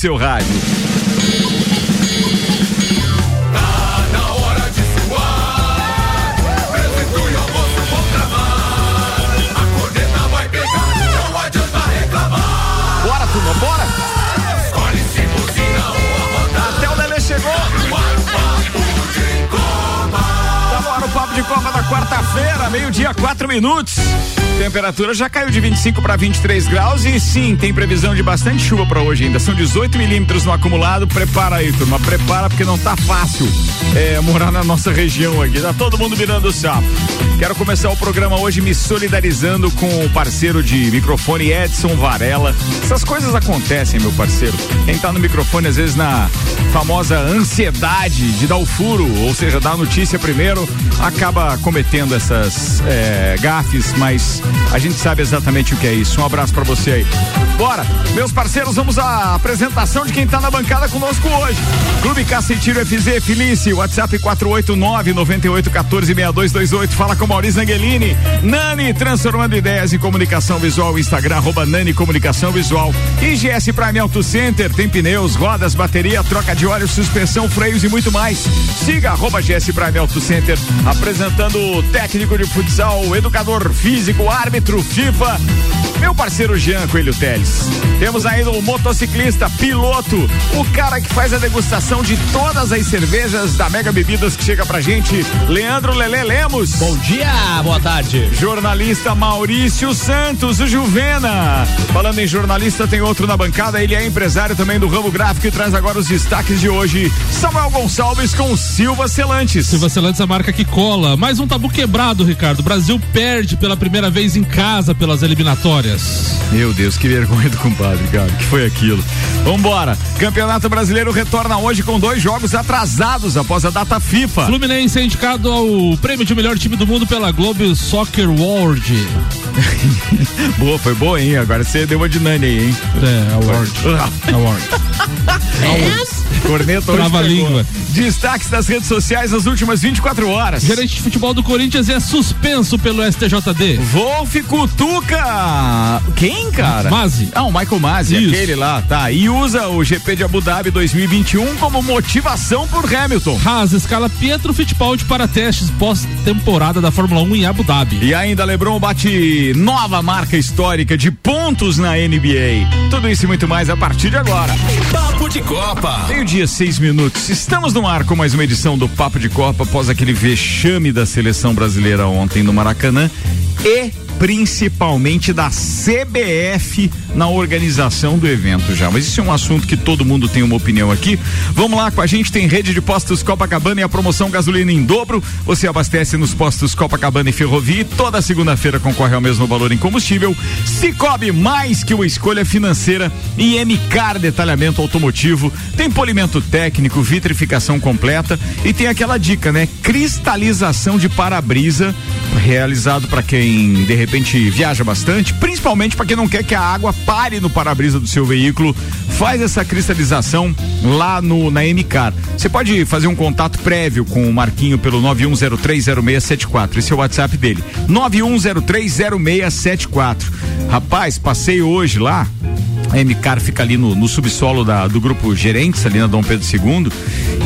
a número 1 um no seu rádio. Bora, turma, bora! Até o Lelê chegou! Tá no o Papo de Copa da quarta-feira, meio-dia, quatro minutos. Temperatura já caiu de 25 para 23 graus e sim, tem previsão de bastante chuva para hoje ainda. São 18 milímetros no acumulado. Prepara aí, turma. Prepara porque não tá fácil é, morar na nossa região aqui. Tá todo mundo virando o sapo. Quero começar o programa hoje me solidarizando com o parceiro de microfone Edson Varela. Essas coisas acontecem, meu parceiro. Quem tá no microfone, às vezes, na famosa ansiedade de dar o furo, ou seja, dar a notícia primeiro, acaba cometendo essas é, gafes, mas a gente sabe exatamente o que é isso. Um abraço para você aí. Bora, meus parceiros, vamos à apresentação de quem tá na bancada conosco hoje. Clube Cacetiro FZ Felice, WhatsApp 489 98 14 6228. Fala com Maurício Angelini. Nani, transformando ideias em comunicação visual. Instagram, arroba Nani Comunicação Visual. IGS Prime Auto Center, tem pneus, rodas, bateria, troca de óleo, suspensão, freios e muito mais. Siga arroba GS Prime Auto Center, apresentando o técnico de futsal, educador físico, árbitro, FIFA, meu parceiro Jean Coelho Teles. Temos ainda o motociclista, piloto, o cara que faz a degustação de todas as cervejas da Mega Bebidas que chega pra gente, Leandro Lele Lemos. Bom dia, boa tarde. Jornalista Maurício Santos, o Juvena. Falando em jornalista, tem outro na bancada, ele é empresário também do ramo gráfico e traz agora os destaques de hoje. Samuel Gonçalves com Silva Celantes. Silva Celantes, a marca que cola. Mais um tabu quebrado, Ricardo. O Brasil perde pela primeira vez em casa pelas eliminatórias. Meu Deus, que vergonha do compadre, cara. Que foi aquilo? Vambora. Campeonato Brasileiro retorna hoje com dois jogos atrasados após a data FIFA. Fluminense é indicado ao prêmio de melhor time do mundo pela Globo Soccer World. boa, foi boa, hein? Agora você deu uma de Nani aí, hein? É, Award. Award. É? Corneta Trava a língua. Destaques das redes sociais nas últimas 24 horas. Gerente de futebol do Corinthians é suspenso pelo STJD. Wolf Cutuca. Quem, cara? Mazi. Ah, o Michael Mazi, Isso. aquele lá, tá. E usa o GP de Abu Dhabi 2021 como motivação por Hamilton. Haas escala Pietro Fittipaldi para testes pós-temporada da Fórmula 1 em Abu Dhabi. E ainda LeBron bate nova marca histórica de pontos na NBA. Tudo isso e muito mais a partir de agora. Papo de Copa. Meio-dia, seis minutos. Estamos no ar com mais uma edição do Papo de Copa após aquele vexame da seleção brasileira ontem no Maracanã e principalmente da CBF na organização do evento já. Mas isso é um assunto que todo mundo tem uma opinião aqui. Vamos lá com a gente, tem rede de postos Copacabana e a promoção gasolina em dobro. Você abastece nos postos Copacabana e Ferrovia e toda segunda-feira concorre ao mesmo valor em combustível. Cicobi mais que uma escolha financeira e MCAR detalhamento automotivo. Tem polimento técnico, vitrificação completa e tem aquela dica, né? Cristalização de para-brisa realizado para quem de repente viaja bastante, principalmente para quem não quer que a água pare no para-brisa do seu veículo, faz essa cristalização lá no na MCAR. Você pode fazer um contato prévio com o Marquinho pelo 91030674. Esse é o WhatsApp dele. 91030674. Rapaz, passei hoje lá. A MCAR fica ali no, no subsolo da, do grupo Gerentes, ali na Dom Pedro II.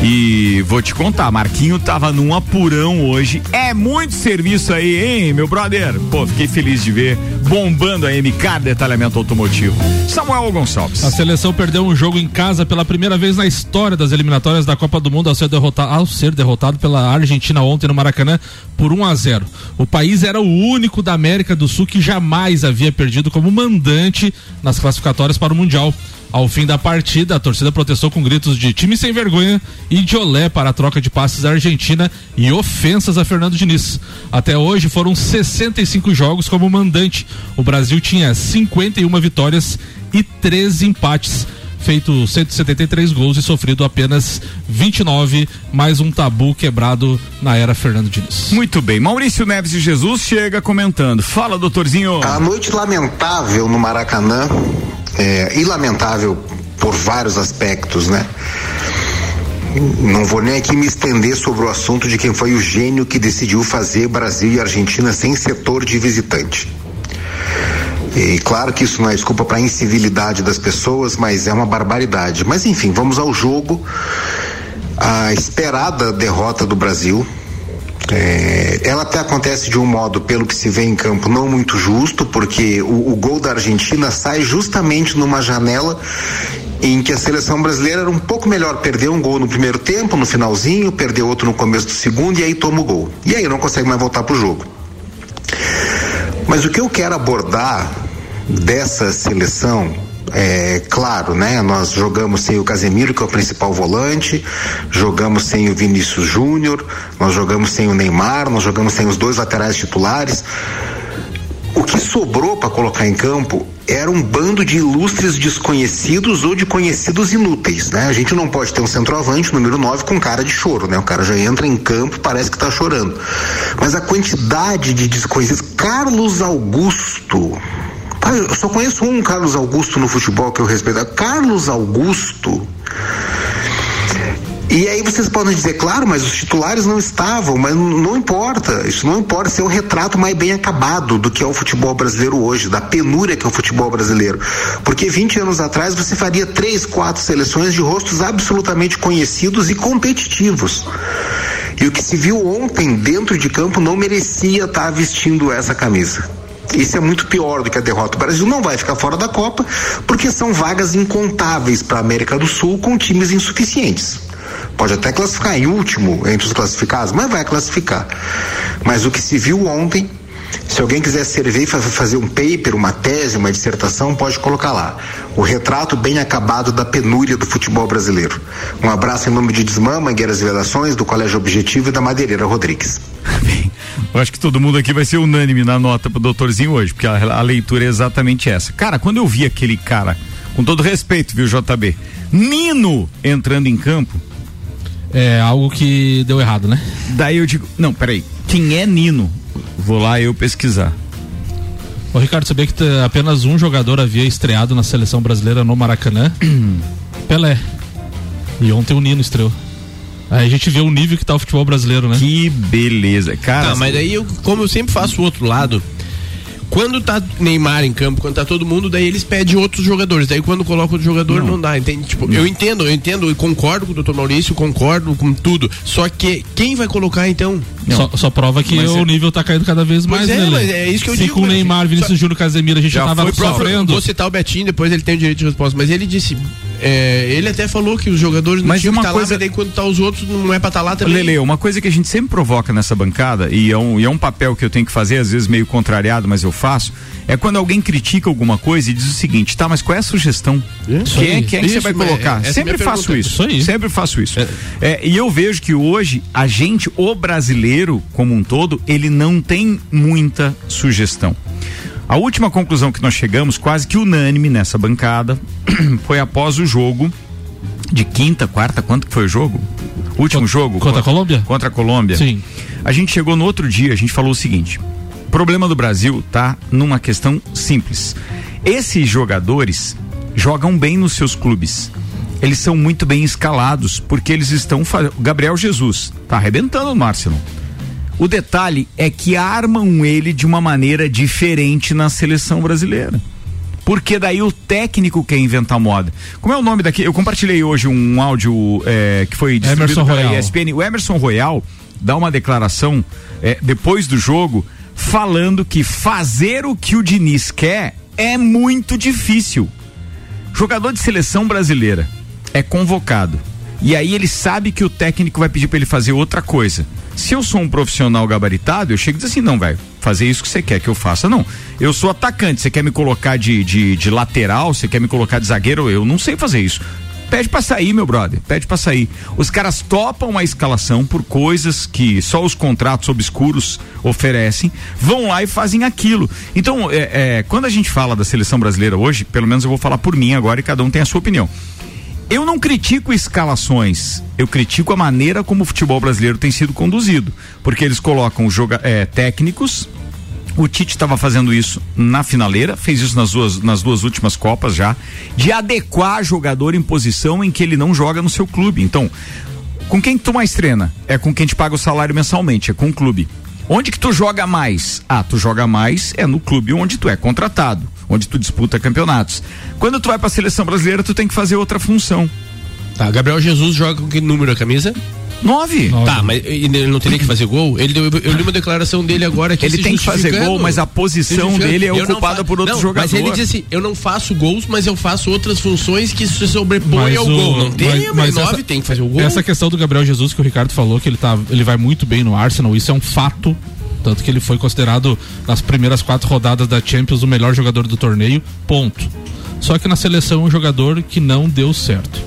E vou te contar, Marquinho tava num apurão hoje. É muito serviço aí, hein, meu brother? Pô, fiquei feliz de ver bombando a MCAR Detalhamento Automotivo. Samuel Gonçalves. A seleção perdeu um jogo em casa pela primeira vez na história das eliminatórias da Copa do Mundo ao ser derrotado, ao ser derrotado pela Argentina ontem no Maracanã por 1 a 0. O país era o único da América do Sul que jamais havia perdido como mandante nas classificatórias para o Mundial. Ao fim da partida, a torcida protestou com gritos de time sem vergonha e de olé para a troca de passes à Argentina e ofensas a Fernando Diniz. Até hoje foram 65 jogos como mandante. O Brasil tinha 51 vitórias e 13 empates. Feito 173 gols e sofrido apenas 29, mais um tabu quebrado na era Fernando Diniz. Muito bem. Maurício Neves de Jesus chega comentando. Fala, doutorzinho. A noite lamentável no Maracanã, é, e lamentável por vários aspectos, né? Não vou nem aqui me estender sobre o assunto de quem foi o gênio que decidiu fazer Brasil e Argentina sem setor de visitante. E claro que isso não é desculpa para a incivilidade das pessoas, mas é uma barbaridade. Mas enfim, vamos ao jogo. A esperada derrota do Brasil. É, ela até acontece de um modo, pelo que se vê em campo, não muito justo, porque o, o gol da Argentina sai justamente numa janela em que a seleção brasileira era um pouco melhor, perdeu um gol no primeiro tempo, no finalzinho, perdeu outro no começo do segundo e aí toma o gol. E aí não consegue mais voltar pro jogo. Mas o que eu quero abordar dessa seleção é claro, né? Nós jogamos sem o Casemiro, que é o principal volante, jogamos sem o Vinícius Júnior, nós jogamos sem o Neymar, nós jogamos sem os dois laterais titulares. O que sobrou para colocar em campo era um bando de ilustres desconhecidos ou de conhecidos inúteis, né? A gente não pode ter um centroavante, número 9, com cara de choro, né? O cara já entra em campo, parece que tá chorando. Mas a quantidade de desconhecidos. Carlos Augusto. Ah, eu só conheço um Carlos Augusto no futebol que eu respeito. Carlos Augusto e aí vocês podem dizer, claro, mas os titulares não estavam, mas não importa. Isso não importa ser o retrato mais bem acabado do que é o futebol brasileiro hoje, da penúria que é o futebol brasileiro. Porque 20 anos atrás você faria três, quatro seleções de rostos absolutamente conhecidos e competitivos. E o que se viu ontem dentro de campo não merecia estar vestindo essa camisa. Isso é muito pior do que a derrota. O Brasil não vai ficar fora da Copa porque são vagas incontáveis para a América do Sul com times insuficientes. Pode até classificar em último entre os classificados, mas vai classificar. Mas o que se viu ontem, se alguém quiser servir e fazer um paper, uma tese, uma dissertação, pode colocar lá. O retrato bem acabado da penúria do futebol brasileiro. Um abraço em nome de Desmã, Mangueiras e Vedações, do Colégio Objetivo e da Madeireira Rodrigues. Bem, eu acho que todo mundo aqui vai ser unânime na nota pro doutorzinho hoje, porque a, a leitura é exatamente essa. Cara, quando eu vi aquele cara, com todo respeito, viu, JB, Nino entrando em campo, é algo que deu errado, né? Daí eu digo, não, peraí, quem é Nino? Vou lá eu pesquisar. O Ricardo, sabia que apenas um jogador havia estreado na seleção brasileira no Maracanã? Pelé. E ontem o Nino estreou. Aí a gente vê o nível que tá o futebol brasileiro, né? Que beleza. Cara, tá, mas aí eu, como eu sempre faço o outro lado, quando tá Neymar em campo, quando tá todo mundo, daí eles pedem outros jogadores. Daí quando coloca o jogador não, não dá, entende? Tipo, não. eu entendo, eu entendo e concordo com o doutor Maurício, concordo com tudo. Só que quem vai colocar então? Só, só, prova que mas o é... nível tá caindo cada vez mais, é, né? Mas é isso que eu Se digo. com o Neymar, Vinícius só... Júnior, Casemiro, a gente já, já tava sofrendo. Vou citar o Betinho, depois ele tem o direito de resposta. Mas ele disse, é, ele até falou que os jogadores não mas tinham uma que tá coisa... lá, mas daí quando tá os outros não é pra estar tá lá também. Lele, uma coisa que a gente sempre provoca nessa bancada, e é, um, e é um papel que eu tenho que fazer, às vezes meio contrariado, mas eu faço, é quando alguém critica alguma coisa e diz o seguinte, tá, mas qual é a sugestão? Isso quem, é, quem é que você vai colocar? É, sempre faço isso. isso sempre faço isso. É. é. e eu vejo que hoje a gente, o brasileiro como um todo, ele não tem muita sugestão. A última conclusão que nós chegamos, quase que unânime nessa bancada, foi após o jogo de quinta, quarta, quanto que foi o jogo? Último contra, jogo? Contra, contra a Colômbia? Contra a Colômbia. Sim. A gente chegou no outro dia, a gente falou o seguinte: problema do Brasil tá numa questão simples. Esses jogadores jogam bem nos seus clubes. Eles são muito bem escalados, porque eles estão. Gabriel Jesus tá arrebentando o Márcio. O detalhe é que armam ele de uma maneira diferente na seleção brasileira. Porque daí o técnico quer inventar moda. Como é o nome daqui? Eu compartilhei hoje um áudio é, que foi distribuído Emerson pela Royal. ESPN. O Emerson Royal dá uma declaração é, depois do jogo falando que fazer o que o Diniz quer é muito difícil. Jogador de seleção brasileira é convocado. E aí ele sabe que o técnico vai pedir para ele fazer outra coisa. Se eu sou um profissional gabaritado, eu chego e digo assim, não, velho, fazer isso que você quer que eu faça, não. Eu sou atacante, você quer me colocar de, de, de lateral, você quer me colocar de zagueiro, eu não sei fazer isso. Pede pra sair, meu brother. Pede pra sair. Os caras topam a escalação por coisas que só os contratos obscuros oferecem, vão lá e fazem aquilo. Então, é, é, quando a gente fala da seleção brasileira hoje, pelo menos eu vou falar por mim agora e cada um tem a sua opinião. Eu não critico escalações, eu critico a maneira como o futebol brasileiro tem sido conduzido, porque eles colocam joga é, técnicos. O Tite estava fazendo isso na finaleira, fez isso nas duas, nas duas últimas Copas já, de adequar jogador em posição em que ele não joga no seu clube. Então, com quem tu mais treina? É com quem te paga o salário mensalmente, é com o clube. Onde que tu joga mais? Ah, tu joga mais é no clube onde tu é contratado. onde tu disputa campeonatos. Quando tu vai para a seleção brasileira, tu tem que fazer outra função. Tá, Gabriel Jesus joga com que número a camisa? Nove. Tá, mas ele não teria que fazer gol? Ele deu, eu li uma declaração dele agora que Ele tem que fazer gol, mas a posição dele é ocupada por outro não, jogador. Mas ele diz assim: eu não faço gols, mas eu faço outras funções que se sobrepõem ao o- gol. Não tem, mas- mas, mas nove essa- tem que fazer o gol. Essa questão do Gabriel Jesus que o Ricardo falou, que ele, tá, ele vai muito bem no Arsenal, isso é um fato. Tanto que ele foi considerado nas primeiras quatro rodadas da Champions o melhor jogador do torneio. Ponto. Só que na seleção é um jogador que não deu certo.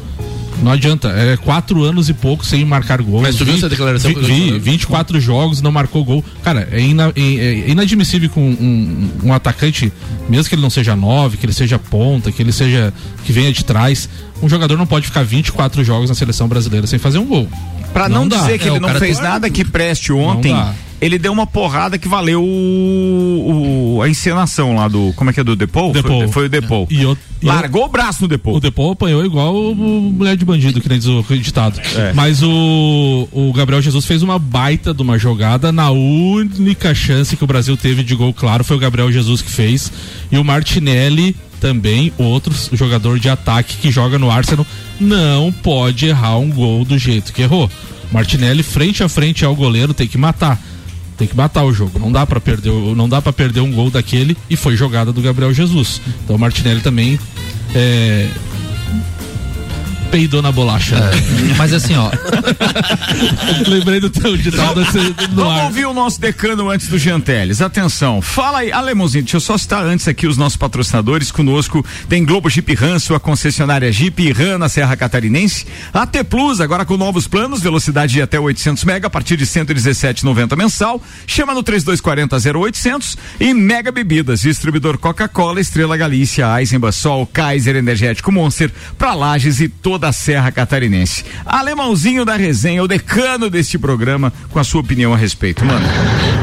Não adianta, é quatro anos e pouco sem marcar gol. Mas tu viu essa declaração Vi, vi falando? 24 jogos, não marcou gol. Cara, é, ina- é- é inadmissível com um, um atacante, mesmo que ele não seja nove, que ele seja ponta, que ele seja. que venha de trás. Um jogador não pode ficar 24 jogos na seleção brasileira sem fazer um gol. Pra não, Não dizer que É, ele não fez nada que preste ontem, ele deu uma porrada que valeu o, o- a encenação lá do. Como é que é do Depou? Depou. Foi, foi o Depou. E eu- e eu- Largou o braço no Depou. O Depô apanhou igual o, o mulher de bandido, que nem diz o ditado. É. Mas o, o Gabriel Jesus fez uma baita de uma jogada na única chance que o Brasil teve de gol claro, foi o Gabriel Jesus que fez. E o Martinelli também, outro jogador de ataque que joga no Arsenal, não pode errar um gol do jeito que errou. Martinelli frente a frente ao goleiro tem que matar. Tem que matar o jogo. Não dá para perder, não dá para perder um gol daquele e foi jogada do Gabriel Jesus. Então Martinelli também é, peidou na bolacha. Mas assim, ó, Lembrei do teu ditado Vamos ouvir o nosso decano antes do Janteles. Atenção, fala aí, Alemãozinho, deixa eu só citar antes aqui os nossos patrocinadores. Conosco tem Globo Jeep Ram, sua concessionária Jeep Ram na Serra Catarinense. AT Plus, agora com novos planos, velocidade de até 800 mega a partir de 117,90 mensal. Chama no 3240 0800 e Mega Bebidas, distribuidor Coca-Cola, Estrela Galícia, Eisenbach, Sol, Kaiser Energético Monster, pra Lages e toda a Serra Catarinense. Alemãozinho da resenha, o decano deste programa, com a sua opinião a respeito, mano.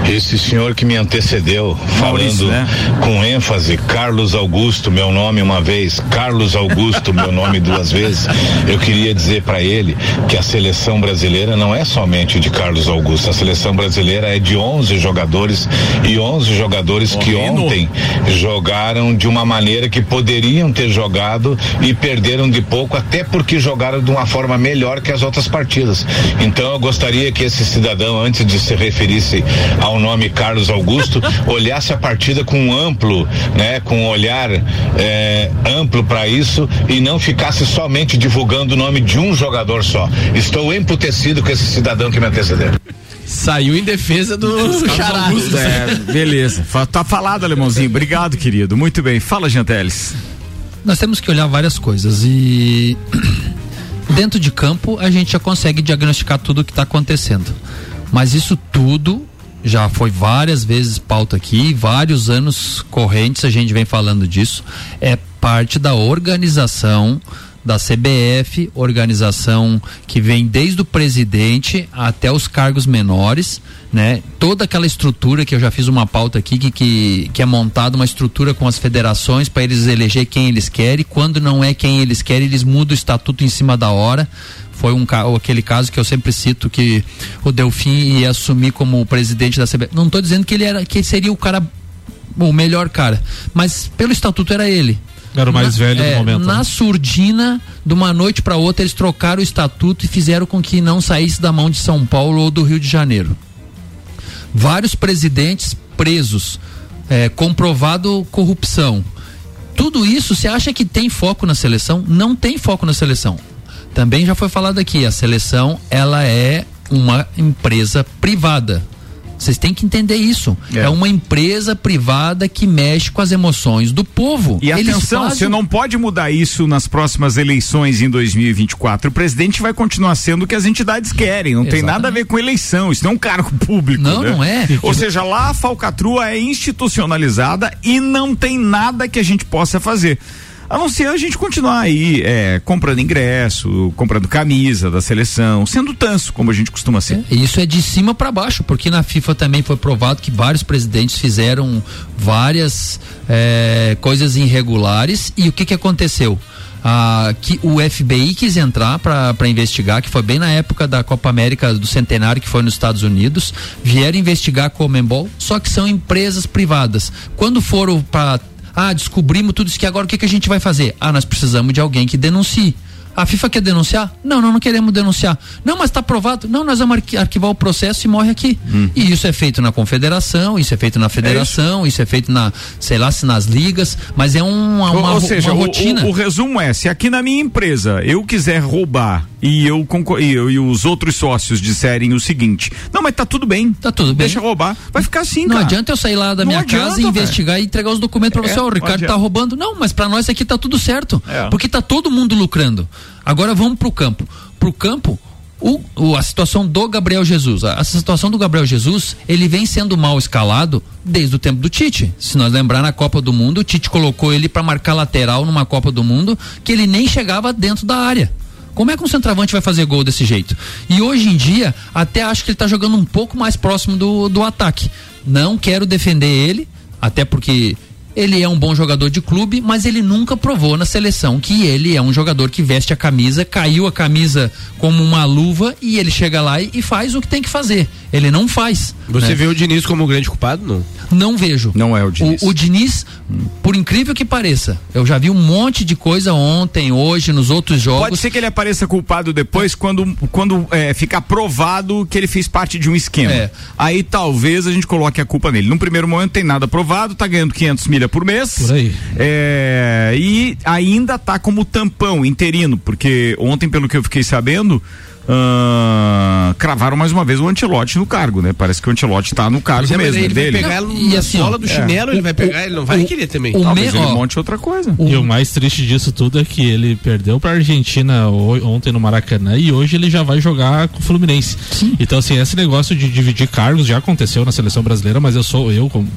Esse senhor que me antecedeu, Maurício, falando né? com ênfase, Carlos Augusto, meu nome uma vez, Carlos Augusto, meu nome duas vezes, eu queria dizer para ele que a seleção brasileira não é somente de Carlos Augusto, a seleção brasileira é de 11 jogadores e 11 jogadores que ontem jogaram de uma maneira que poderiam ter jogado e perderam de pouco, até porque jogaram de uma forma melhor que as outras partidas. Então eu gostaria que esse cidadão, antes de se referisse ao nome Carlos Augusto, olhasse a partida com um amplo, né, com um olhar eh, amplo para isso e não ficasse somente divulgando o nome de um jogador só. Estou emputecido com esse cidadão que me antecedeu. Saiu em defesa do Xará. É, beleza. Tá falado, Alemãozinho. Obrigado, querido. Muito bem. Fala, Janteles. nós temos que olhar várias coisas e dentro de campo a gente já consegue diagnosticar tudo o que está acontecendo. Mas isso tudo já foi várias vezes pauta aqui, vários anos correntes a gente vem falando disso. É parte da organização da CBF, organização que vem desde o presidente até os cargos menores, né? Toda aquela estrutura que eu já fiz uma pauta aqui que, que, que é montada uma estrutura com as federações para eles eleger quem eles querem. Quando não é quem eles querem, eles mudam o estatuto em cima da hora. Foi um aquele caso que eu sempre cito que o Delfim ia assumir como presidente da CBF. Não estou dizendo que ele era que seria o cara o melhor cara, mas pelo estatuto era ele. Era o mais Na- velho é, do momento. Na né? surdina, de uma noite para outra, eles trocaram o estatuto e fizeram com que não saísse da mão de São Paulo ou do Rio de Janeiro. Vários presidentes presos, é, comprovado corrupção. Tudo isso, você acha que tem foco na seleção? Não tem foco na seleção. Também já foi falado aqui, a seleção ela é uma empresa privada. Vocês têm que entender isso. É. É. uma empresa privada que mexe com as emoções do povo. E Eles atenção, fazem- você não pode mudar isso nas próximas eleições em 2024. O presidente vai continuar sendo o que as entidades querem. Não tem Exatamente. nada a ver com eleição. Isso não é um cargo público. Não, né? não é. Ou seja, lá a falcatrua é institucionalizada e não tem nada que a gente possa fazer. A não ser a gente continuar aí é, comprando ingresso, comprando camisa da seleção, sendo tanso, como a gente costuma ser. E Isso é de cima para baixo, porque na FIFA também foi provado que vários presidentes fizeram várias eh, coisas irregulares e o que que aconteceu? Ah, que o FBI quis entrar para investigar, que foi bem na época da Copa América do Centenário, que foi nos Estados Unidos, vieram investigar a Comembol, só que são empresas privadas. Quando foram para Ah, descobrimos tudo isso que agora o que, que a gente vai fazer? Ah, nós precisamos de alguém que denuncie. A FIFA quer denunciar? Não, não, não queremos denunciar. Não, mas está aprovado. Não, nós vamos arquivar o processo e morre aqui. Hum. E isso é feito na confederação, isso é feito na federação, é isso. isso. é feito na, sei lá, se nas ligas, mas é uma, uma, ou, ou seja, uma rotina. O, o, o, resumo é, se aqui na minha empresa eu quiser roubar e eu, e, eu, e os outros sócios disserem o seguinte, não, mas tá tudo bem. Tá tudo bem. Deixa roubar. Vai ficar assim, Não cara. adianta eu sair lá da não minha adianta, casa e investigar véio. e entregar os documentos para você, ó, é, o Ricardo tá roubando. Não, mas para nós aqui tá tudo certo. É. Porque tá todo mundo lucrando. Agora vamos campo. Pro campo, o, o, a situação do Gabriel Jesus. A, a, situação do Gabriel Jesus, ele vem sendo mal escalado desde o tempo do Tite. Se nós lembrar na Copa do Mundo, o Tite colocou ele para marcar lateral numa Copa do Mundo que ele nem chegava dentro da área. Como é que um centroavante vai fazer gol desse jeito? E hoje em dia, até acho que ele está jogando um pouco mais próximo do, do ataque. Não quero defender ele, até porque ele é um bom jogador de clube, mas ele nunca provou na seleção que ele é um jogador que veste a camisa, caiu a camisa como uma luva e ele chega lá e, faz o que tem que fazer. Ele não faz. Você né? vê o Diniz como o grande culpado, não? Não vejo. Não é o Diniz. O, o Diniz, por incrível que pareça, eu já vi um monte de coisa ontem, hoje, nos outros jogos. Pode ser que ele apareça culpado depois quando, quando é, ficar provado que ele fez parte de um esquema. É. Aí talvez a gente coloque a culpa nele. No primeiro momento tem nada provado, tá ganhando 500 por mês. Por aí. É, e ainda tá como tampão interino, porque ontem, pelo que eu fiquei sabendo, Uh, cravaram mais uma vez o Antilote no cargo, né? Parece que o Antilote tá no cargo é, mesmo ele dele. Vai pegar e na assim, sola do é. chinelo, ele vai pegar, ele não vai o, querer também. O Talvez me, ele ó, monte outra coisa. O, e o mais triste disso tudo é que ele perdeu pra Argentina ontem no Maracanã e hoje ele já vai jogar com o Fluminense. Sim. Então, assim, esse negócio de dividir cargos já aconteceu na seleção brasileira, mas eu sou, eu, como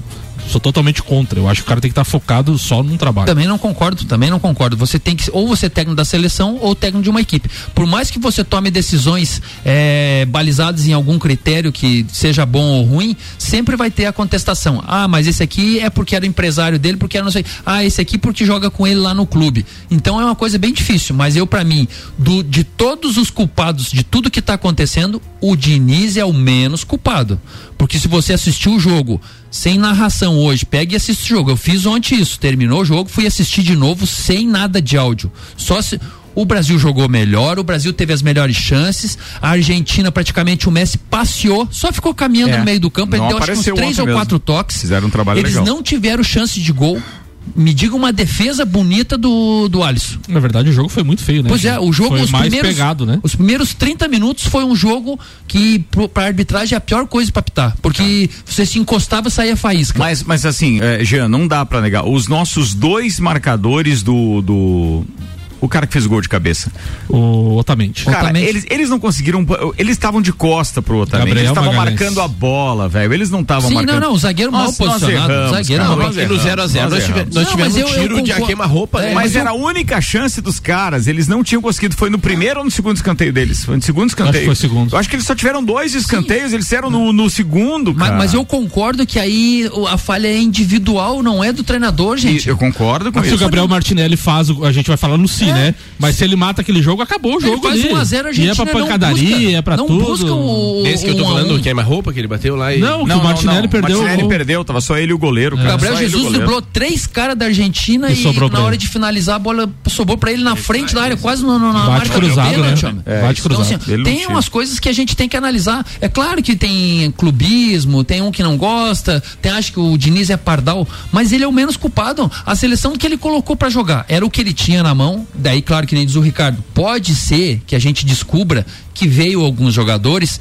sou totalmente contra. Eu acho que o cara tem que estar tá focado só num trabalho. Também não concordo, também não concordo. Você tem que, ou você é técnico da seleção ou técnico de uma equipe. Por mais que você tome decisões é, balizadas em algum critério que seja bom ou ruim, sempre vai ter a contestação. Ah, mas esse aqui é porque era empresário dele, porque era não sei. Ah, esse aqui porque joga com ele lá no clube. Então é uma coisa bem difícil. Mas eu, para mim, do, de todos os culpados de tudo que está acontecendo, o Diniz é o menos culpado. Porque se você assistiu o jogo sem narração hoje, pegue e assista o jogo. Eu fiz ontem isso, terminou o jogo, fui assistir de novo sem nada de áudio. Só se o Brasil jogou melhor, o Brasil teve as melhores chances, a Argentina praticamente o Messi passeou, só ficou caminhando é, no meio do campo, ele deu acho que uns três ou mesmo. quatro toques. Fizeram um trabalho Eles legal. não tiveram chance de gol me diga uma defesa bonita do, do Alisson. Na verdade, o jogo foi muito feio, né? Pois é, o jogo foi os mais primeiros, pegado, né? Os primeiros 30 minutos foi um jogo que para arbitragem é a pior coisa para pitar, porque ah. você se encostava e saía faísca. Mas, mas assim, é, Jean, não dá para negar. Os nossos dois marcadores do, do o cara que fez o gol de cabeça. O Otamendi. Cara, Otamendi. Eles, eles não conseguiram. Eles estavam de costa pro Otamendi. Gabriel eles estavam marcando a bola, velho. Eles não estavam marcando. Não, não, o zagueiro mal posicionado. Erramos, zagueiro cara, mal posicionado. 0 a 0 Nós, tivemos um tiro eu, eu de queima-roupa. É, né? mas eu... era a única chance dos caras. Eles não tinham conseguido. Foi no primeiro ou no segundo escanteio deles? Foi no segundo escanteio. Acho que foi segundo. Eu acho que eles só tiveram dois escanteios. Sim. Eles eram no, no segundo, cara. Mas, mas, eu concordo que aí a falha é individual, não é do treinador, gente. E eu concordo com mas isso. Se o Gabriel Martinelli faz, a gente vai falar no 5 né? É. Mas se ele mata aquele jogo, acabou o jogo ele faz ali. 1x0 a Argentina. E é pra pancadaria, busca, é pra não tudo. Busca o, Esse que eu tô um falando, um. mais roupa que ele bateu lá e. Não, não o Martinelli não, perdeu. O Martinelli perdeu, tava só ele e o goleiro. É. Cara. Gabriel Jesus driblou três caras da Argentina e, e na hora de finalizar a bola sobrou pra ele na frente da área, quase no, no, na Bate marca cruzado. Né? É, Bate cruzado. Então, tem umas coisas que a gente tem que analisar. É claro que tem clubismo, tem um que não gosta, tem acho que o Diniz é pardal, mas ele é o menos culpado. A seleção que ele colocou para jogar era o que ele tinha na mão, Daí, claro que nem diz o Ricardo, pode ser que a gente descubra que veio alguns jogadores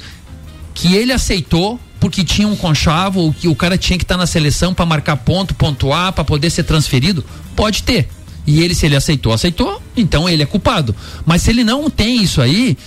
que ele aceitou porque tinha um conchavo, que o cara tinha que estar tá na seleção para marcar ponto, pontuar, para poder ser transferido. Pode ter. E ele, se ele aceitou, aceitou, então ele é culpado. Mas se ele não tem isso aí,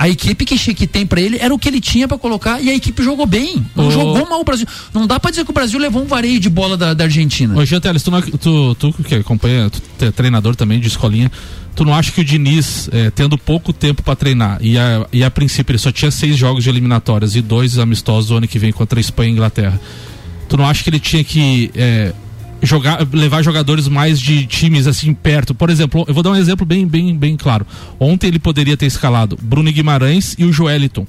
a equipe que, que tem para ele era o que ele tinha para colocar e a equipe jogou bem. Não oh. jogou mal o Brasil. Não dá para dizer que o Brasil levou um vareio de bola da, da Argentina. Ô, Teles, tu, tu, tu, que acompanha, tu é treinador também de escolinha, tu não acha que o Diniz, é, tendo pouco tempo para treinar, e a, e a princípio ele só tinha seis jogos de eliminatórias e dois amistosos o ano que vem contra a Espanha e Inglaterra, tu não acha que ele tinha que é, jogar, levar jogadores mais de times assim perto. Por exemplo, eu vou dar um exemplo bem, bem, bem claro. Ontem ele poderia ter escalado Bruno Guimarães e o Joeliton.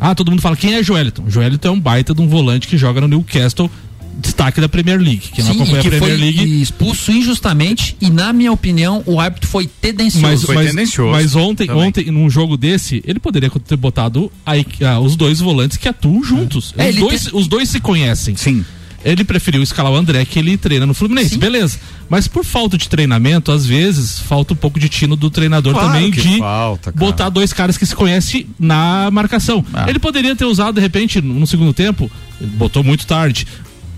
Ah, todo mundo fala quem é Joeliton? Joeliton é um baita de um volante que joga no Newcastle destaque da Premier League. Não Sim, acompanha e a que Premier foi League. expulso injustamente e na minha opinião o árbitro foi tendencioso. Mas, Foi mas, tendencioso mas ontem, também. ontem, num jogo desse, ele poderia ter botado a equi- ah, os dois volantes que atuam juntos. É, os, ele dois, tem- os dois se conhecem. Sim. Ele preferiu escalar o André, que ele treina no Fluminense. Sim. Beleza. Mas por falta de treinamento, às vezes, falta um pouco de tino do treinador Claro também de falta, botar dois caras que se conhecem na marcação. Ah. Ele poderia ter usado, de repente, no segundo tempo, botou muito tarde.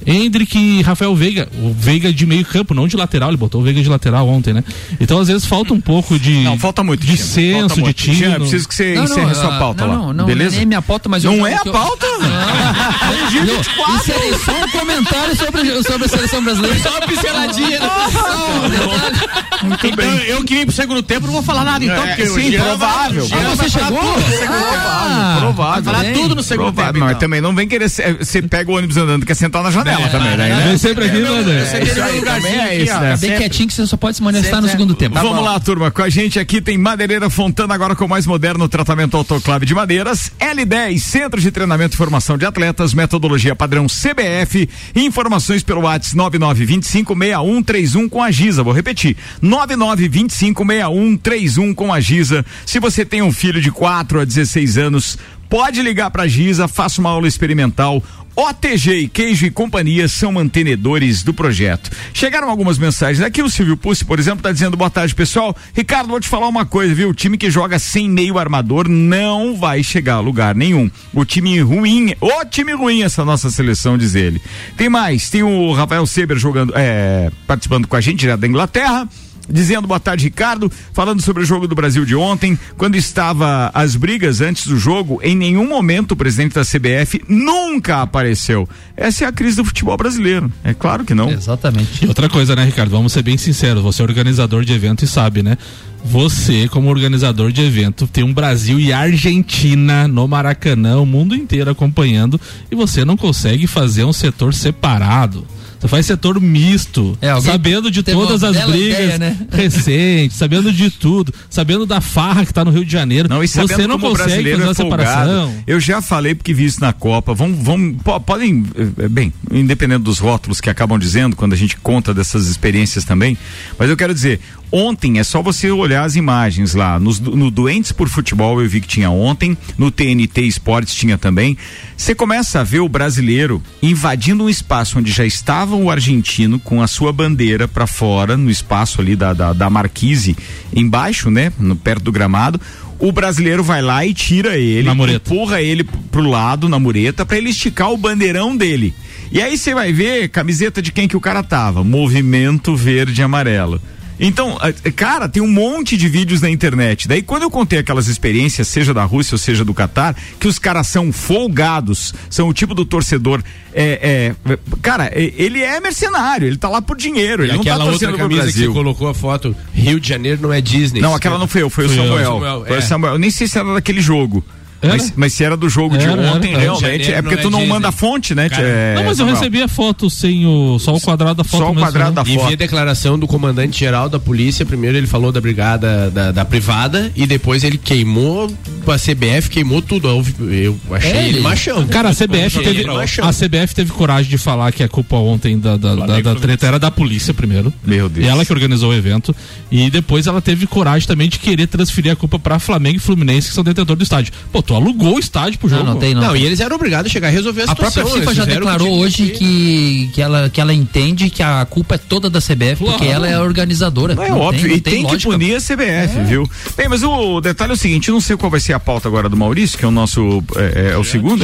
Hendrick e Rafael Veiga, o Veiga de meio campo, não de lateral, ele botou o Veiga de lateral ontem, né? Então às vezes falta um pouco de Não, falta muito. de senso, de muito. tino. Jean, preciso que você Não, não, encerre sua ah, pauta não, lá. Não, não, Beleza? nem é minha pauta, mas eu Não é a eu- pauta? Não, eu encerrei só um comentário sobre, sobre a seleção brasileira. Só uma pinceladinha. né? Só um detalhe. Então, eu que vim pro segundo tempo não vou falar nada, então, É, porque sim, Jean provável. vai- o Jean Ah, você chegou? Ah, Provável. Vai falar bem. tudo no segundo Provável. tempo. Não, então. também não vem querer. Você pega o ônibus andando, quer sentar na janela também, né? Vem né? sempre aqui, né, André? Você É isso tem um lugarzinho é né? Bem quietinho que você só pode se manifestar no segundo tempo. Vamos lá, turma. Com a gente aqui tem Madeireira Fontana, agora com o mais moderno tratamento autoclave de madeiras. L10, Centro de Treinamento e Formação de Atletas, metodologia padrão CBF. Informações pelo WhatsApp 99256131 com a Giza. Vou repetir: 99256131 com a Giza. Se você tem um filho de 4 a 16 anos, pode ligar para a Giza, faça uma aula experimental. OTG Queijo e Companhia são mantenedores do projeto. Chegaram algumas mensagens aqui. O Silvio Pussi, por exemplo, está dizendo boa tarde, pessoal. Ricardo, vou te falar uma coisa, viu? O time que joga sem meio armador não vai chegar a lugar nenhum. O time ruim, o time ruim essa nossa seleção, diz ele. Tem mais, tem o Rafael Seber jogando, é, participando com a gente, direto da Inglaterra. Dizendo boa tarde, Ricardo. Falando sobre o jogo do Brasil de ontem, quando estava as brigas antes do jogo, em nenhum momento o presidente da CBF nunca apareceu. Essa é a crise do futebol brasileiro. É claro que não. Exatamente. E outra coisa, né, Ricardo? Vamos ser bem sinceros. Você é organizador de evento e sabe, né? Você, como organizador de evento, tem um Brasil e Argentina no Maracanã, o mundo inteiro acompanhando, e você não consegue fazer um setor separado. Você faz setor misto, É, sabendo de todas as brigas ideia, né? recentes, sabendo de tudo, sabendo da farra que tá no Rio de Janeiro. Não, e você não consegue fazer é uma separação. Eu já falei porque vi isso na Copa. Vamos, po- podem, eh, bem, independente dos rótulos que acabam dizendo quando a gente conta dessas experiências também, mas eu quero dizer, ontem é só você olhar as imagens lá nos, no Doentes por Futebol eu vi que tinha ontem, no TNT Esportes tinha também. Você começa a ver o brasileiro invadindo um espaço onde já estava o argentino com a sua bandeira para fora no espaço ali da, da, da marquise embaixo, né, no perto do gramado. O brasileiro vai lá e tira ele, Na mureta. empurra ele pro lado na mureta para ele esticar o bandeirão dele. E aí você vai ver camiseta de quem que o cara tava, Movimento Verde e Amarelo. Então, cara, tem um monte de vídeos na internet. Daí, quando eu contei aquelas experiências, seja da Rússia ou seja do Catar, que os caras são folgados, são o tipo do torcedor. É, é, cara, é- ele é mercenário, ele tá lá por dinheiro, ele E não tá aquela outra torcendo pro camisa que Brasil. colocou a foto, Rio de Janeiro não é Disney. Não, aquela não foi eu, foi o Fui eu. Samuel. Samuel, Foi o é. Samuel. Eu nem sei se era daquele jogo. Era? Mas, mas se era do jogo de Era, ontem, era. realmente. Janeiro É porque tu não manda a fonte, né? Cara, é, não, mas eu Samuel? recebi a foto sem o. Só o quadrado da foto Só o mesmo, quadrado né? da E vi foto. a declaração do comandante geral da polícia. Primeiro ele falou da brigada da, da privada e depois ele queimou a CBF, queimou tudo. Eu, eu achei É, ele machão. Cara, a CBF, teve, a CBF teve coragem de falar que a culpa ontem da, da, da- da treta era da polícia primeiro. Meu Deus. E ela que organizou o evento. E depois ela teve coragem também de querer transferir a culpa pra Flamengo e Fluminense, que são detentores do estádio. Pô, tu alugou o estádio pro jogo. Não, não tem, não. Não, e eles eram obrigados a chegar a resolver a A situação. própria FIFA já declarou hoje que- que, que, ela, que ela entende que a culpa é toda da CBF, porque Claro. ela é a organizadora. Não é Não óbvio, tem- não e tem, que lógica. punir a CBF, viu? Bem, mas o detalhe é o seguinte, eu não sei qual vai ser a pauta agora do Maurício, que é o nosso, é, é o segundo.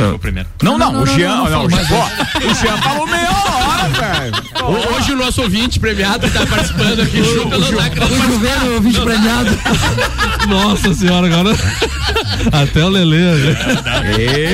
Não, não, Não, o Jean, não, não, não, não, o Jean, ó, o Jean falou meia hora, velho. Hoje o nosso ouvinte premiado tá participando aqui junto. não tá- O Juventus, o vídeo premiado. Nossa senhora, agora. Até o Lele. né?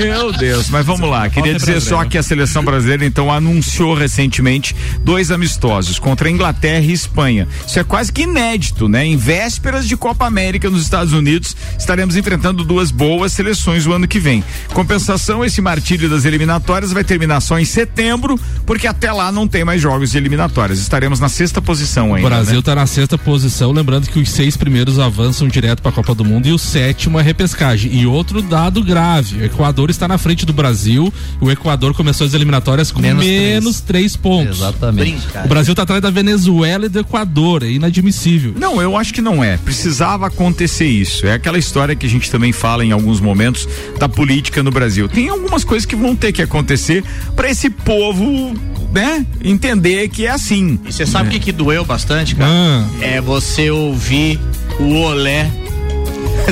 Meu Deus, mas vamos lá. Queria dizer só que a seleção brasileira então anunciou recentemente dois amistosos contra a Inglaterra e Espanha. Isso é quase que inédito, né? Em vésperas de Copa América nos Estados Unidos, estaremos enfrentando duas boas seleções o ano que vem. Compensação, esse martírio das eliminatórias vai terminar só em setembro, porque até lá não tem mais jogos de eliminatórias. Estaremos na sexta posição O ainda. Brasil né? tá na sexta posição, lembrando que os seis primeiros avançam direto pra Copa do Mundo e o sétimo é repescagem. E outro dado grave: o Equador está na frente do Brasil. O Equador começou as eliminatórias com menos, menos três. três pontos. Exatamente. O Brasil está atrás da Venezuela e do Equador. É inadmissível. Não, eu acho que não é. Precisava acontecer isso. É aquela história que a gente também fala em alguns momentos da política no Brasil. Tem algumas coisas que vão ter que acontecer para esse povo, né, entender que é assim. E você sabe o que, que doeu bastante, cara? Ah. É você ouvir o olé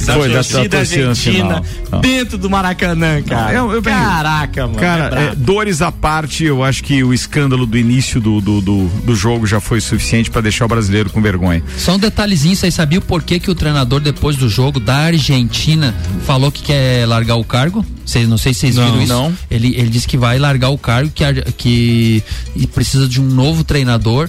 da Foi, da- da torcida torcida argentina. Não. dentro do Maracanã, cara. Eu- eu- Caraca, mano. Cara, é é, dores à parte, eu acho que o escândalo do início do, do, do, do jogo já foi suficiente para deixar o brasileiro com vergonha. Só um detalhezinho, vocês sabiam por que, que o treinador, depois do jogo da Argentina, falou que quer largar o cargo? Vocês, não sei se vocês Não. viram isso. Não. Ele, ele disse que vai largar o cargo, que, que e precisa de um novo treinador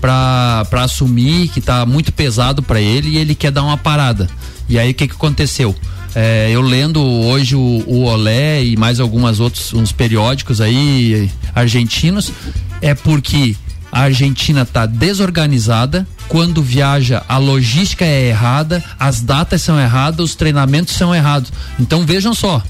pra assumir, que tá muito pesado pra ele e ele quer dar uma parada. E aí o que que aconteceu? É, eu lendo hoje o, o Olé e mais algumas outros uns periódicos aí argentinos, é porque a Argentina está desorganizada. Quando viaja, a logística é errada, as datas são erradas, os treinamentos são errados. Então vejam só.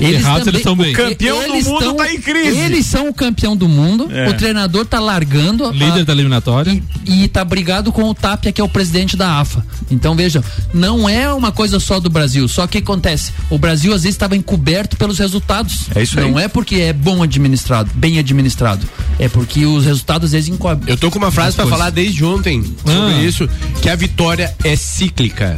Errados eles estão bem. O campeão do eles mundo tão- tá em crise. Eles são o campeão do mundo. É. O treinador tá largando. a- Líder da eliminatória. e tá brigado com o Tapia, que é o presidente da AFA. Então veja, não é uma coisa só do Brasil. Só que acontece, o Brasil às vezes estava encoberto pelos resultados. É isso aí. Não é porque é bom administrado, bem administrado. É porque os resultados às vezes encobrem. Eu tô com uma frase coisas. falar desde ontem sobre Ah. isso, que a vitória é cíclica.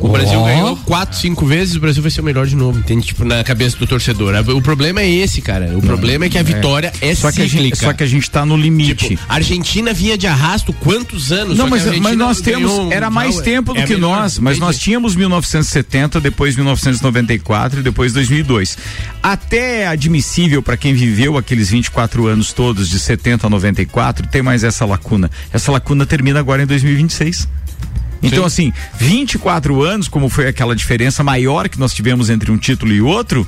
O Brasil Ó. ganhou quatro, cinco vezes, o Brasil vai ser o melhor de novo, entende? Tipo, na cabeça do torcedor. O problema é esse, cara. O problema é que a vitória é, Só que, a cíclica. gente, só que a gente tá no limite. Tipo, a Argentina vinha de arrasto quantos anos? Não, Só mas, que mas nós temos. um Era mais mundial, tempo do é que melhor, nós, mas nós tínhamos 1970, depois 1994 e depois 2002. Até é admissível para quem viveu aqueles 24 anos todos, de 70 a 94, tem mais essa lacuna. Essa lacuna termina agora em 2026. Então, assim, 24 anos, como foi aquela diferença maior que nós tivemos entre um título e outro,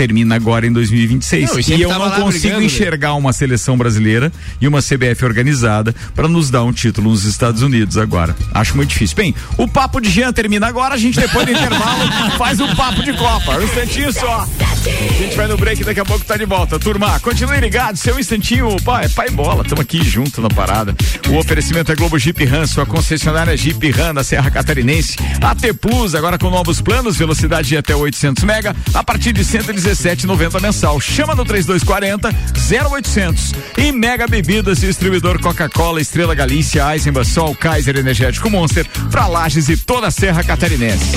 termina agora em 2026. Não, e e eu não consigo brigando, né? enxergar uma seleção brasileira e uma CBF organizada para nos dar um título nos Estados Unidos agora. Acho muito difícil. Bem, o papo de Jean termina agora, a gente depois do intervalo faz um papo de Copa. Um instantinho só. A gente vai no break daqui a pouco tá de volta. Turma, continue ligado, seu instantinho, pai, pai bola, estamos aqui junto na parada. O oferecimento é Globo Jeep Ram, sua concessionária Jeep Ram da Serra Catarinense. AT Plus, agora com novos planos, velocidade de até 800 mega, a partir de 117,90 mensal. Chama no 3240 0800. E Mega Bebidas, distribuidor Coca-Cola, Estrela Galícia, Eisenbach, Sol, Kaiser Energético Monster, pra Lages e toda a Serra Catarinense.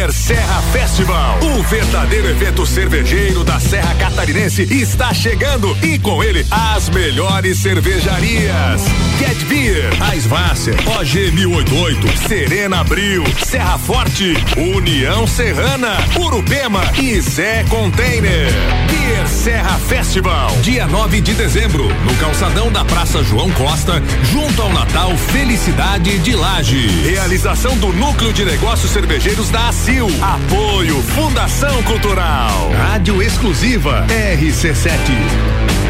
Beer Serra Festival, o verdadeiro evento cervejeiro da Serra Catarinense está chegando e com ele as melhores cervejarias. Get Beer, Eisvasser, OG 1088, Serena Abril, Serra Forte, União Serrana, Urupema e Zé Container. Beer Serra Festival, dia 9 de dezembro, no calçadão da Praça João Costa, junto ao Natal Felicidade de Laje. Realização do Núcleo de Negócios Cervejeiros da ACIL. Apoio Fundação Cultural. Rádio exclusiva RC7.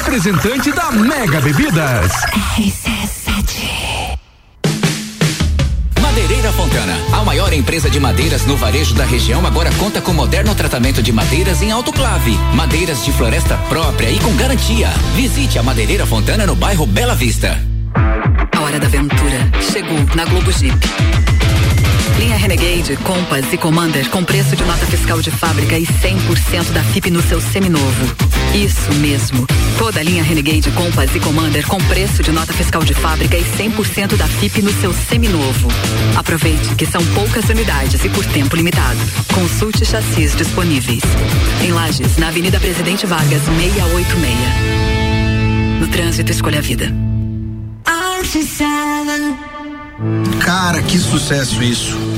representante da Mega Bebidas. Madeireira Fontana, a maior empresa de madeiras no varejo da região, agora conta com moderno tratamento de madeiras em autoclave, madeiras de floresta própria e com garantia. Visite a Madeireira Fontana no bairro Bela Vista. hora da aventura chegou na Globo Jeep. Linha Renegade, Compass e Commander com preço de nota fiscal de fábrica e 100% da FIP no seu seminovo. Isso mesmo. Toda a linha Renegade, Compass e Commander com preço de nota fiscal de fábrica e 100% da FIP no seu seminovo. Aproveite que são poucas unidades e por tempo limitado. Consulte chassis disponíveis. Em Lages, na Avenida Presidente Vargas, 686. No trânsito, escolha a vida. Cara, que sucesso isso.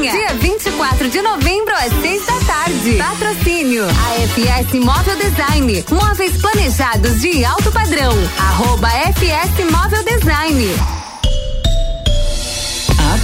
Dia 24 de novembro às 6 da tarde. Patrocínio. AFS Móvel Design. Móveis planejados de alto padrão. Arroba FS Móvel Design.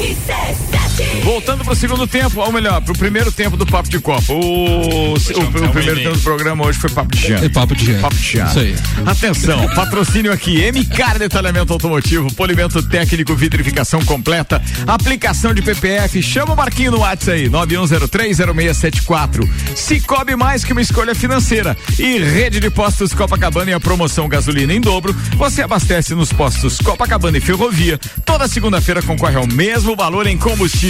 He says Voltando pro segundo tempo, ou melhor, pro primeiro tempo do Papo de Copa. O, o, o primeiro tempo do programa hoje foi Papo de Jean. É Papo de Jean. Papo de Jean. Isso aí. Atenção, patrocínio aqui, MCAR Detalhamento Automotivo, polimento técnico, vitrificação completa, aplicação de PPF, chama o Marquinho no WhatsApp aí, 91030674. Cicobi mais que uma escolha financeira e rede de postos Copacabana e a promoção gasolina em dobro, você abastece nos postos Copacabana e Ferrovia. Toda segunda-feira concorre ao mesmo valor em combustível.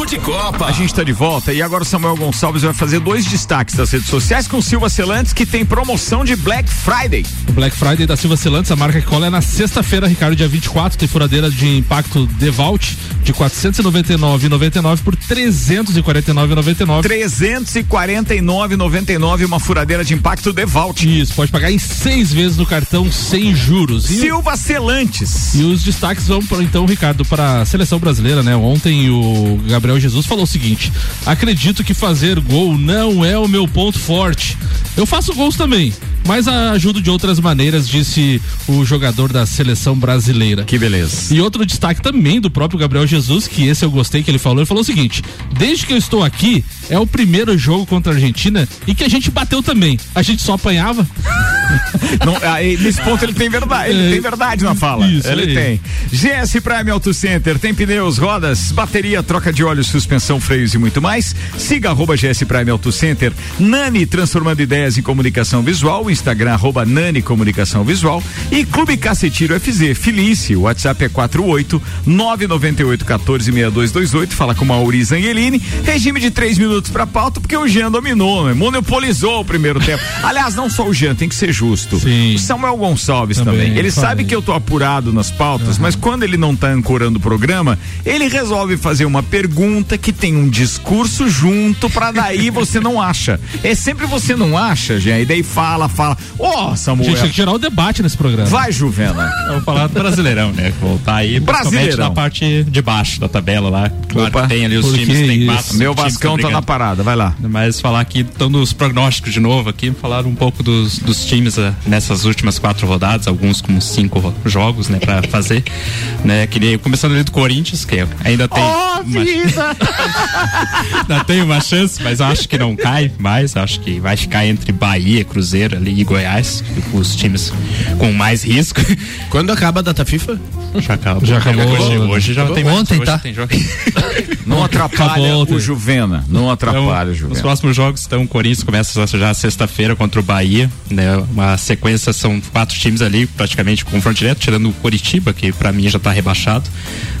Papo de Copa. A gente está de volta e agora o Samuel Gonçalves vai fazer dois destaques das redes sociais com Silva Celantes que tem promoção de Black Friday. O Black Friday da Silva Celantes, a marca que cola é na sexta-feira, Ricardo, dia 24, tem furadeira de impacto Devault de 499,99 por 349,99. 349,99 uma furadeira de impacto Devault. Isso, pode pagar em seis vezes no cartão sem juros. E Silva Celantes. E os destaques vão, pra, então, Ricardo, para a seleção brasileira, né? Ontem o Gabriel Jesus, falou o seguinte: acredito que fazer gol não é o meu ponto forte. Eu faço gols também, mas ajudo de outras maneiras, disse o jogador da seleção brasileira. Que beleza. E outro destaque também do próprio Gabriel Jesus, que esse eu gostei que ele falou, ele falou o seguinte: desde que eu estou aqui, é o primeiro jogo contra a Argentina e que a gente bateu também. A gente só apanhava. Não, aí, nesse ponto ele tem verdade, ele tem verdade na fala. Isso ele tem. GS Prime Auto Center tem pneus, rodas, bateria, troca de óleo, suspensão, freios e muito mais. Siga arroba GS Prime Auto Center. Nani transformando ideias em comunicação visual. Instagram arroba Nani Comunicação Visual. E Clube Cacetiro FZ. Felice. O WhatsApp é 48 998 14 6228. Fala com Mauri Zangelini. Regime de três minutos pra pauta, porque o Jean dominou, né? monopolizou o primeiro tempo. Aliás, não só o Jean, tem que ser justo. O Samuel Gonçalves também. Também, Ele falei. sabe que eu tô apurado nas pautas, mas quando ele não tá ancorando o programa, ele resolve fazer uma pergunta que tem um discurso junto pra daí você não acha. É sempre você não acha, Jean, e daí fala, fala. Ó, A Samuel. gente tem que gerar o debate nesse programa. Vai, Juvena. Vou falar do Brasileirão, né? Voltar aí, Brasileirão. na parte de baixo da tabela lá. Claro Opa, que tem ali os times, que tem quatro. Meu Vascão tá na. Parada, vai lá. Mas falar aqui, então, dos prognósticos de novo aqui, falar um pouco dos, dos times eh, nessas últimas quatro rodadas, alguns com cinco jogos, né, pra fazer, né, que nem- começando ali do Corinthians, que ainda tem uma, ainda tem uma chance, mas acho que não cai mais, acho que vai ficar entre Bahia, Cruzeiro ali e Goiás, os times com mais risco. Quando acaba a data FIFA? Já acabou. Já acabou. Hoje, hoje já tem mais, Ontem, hoje tá? tem jogo. Não atrapalha Acabou o Juvena. Não atrapalha Então, os próximos jogos, então, o Corinthians começa já sexta-feira contra o Bahia, né? Uma sequência, são quatro times ali, praticamente confronto direto, tirando o Coritiba, que pra mim já tá rebaixado.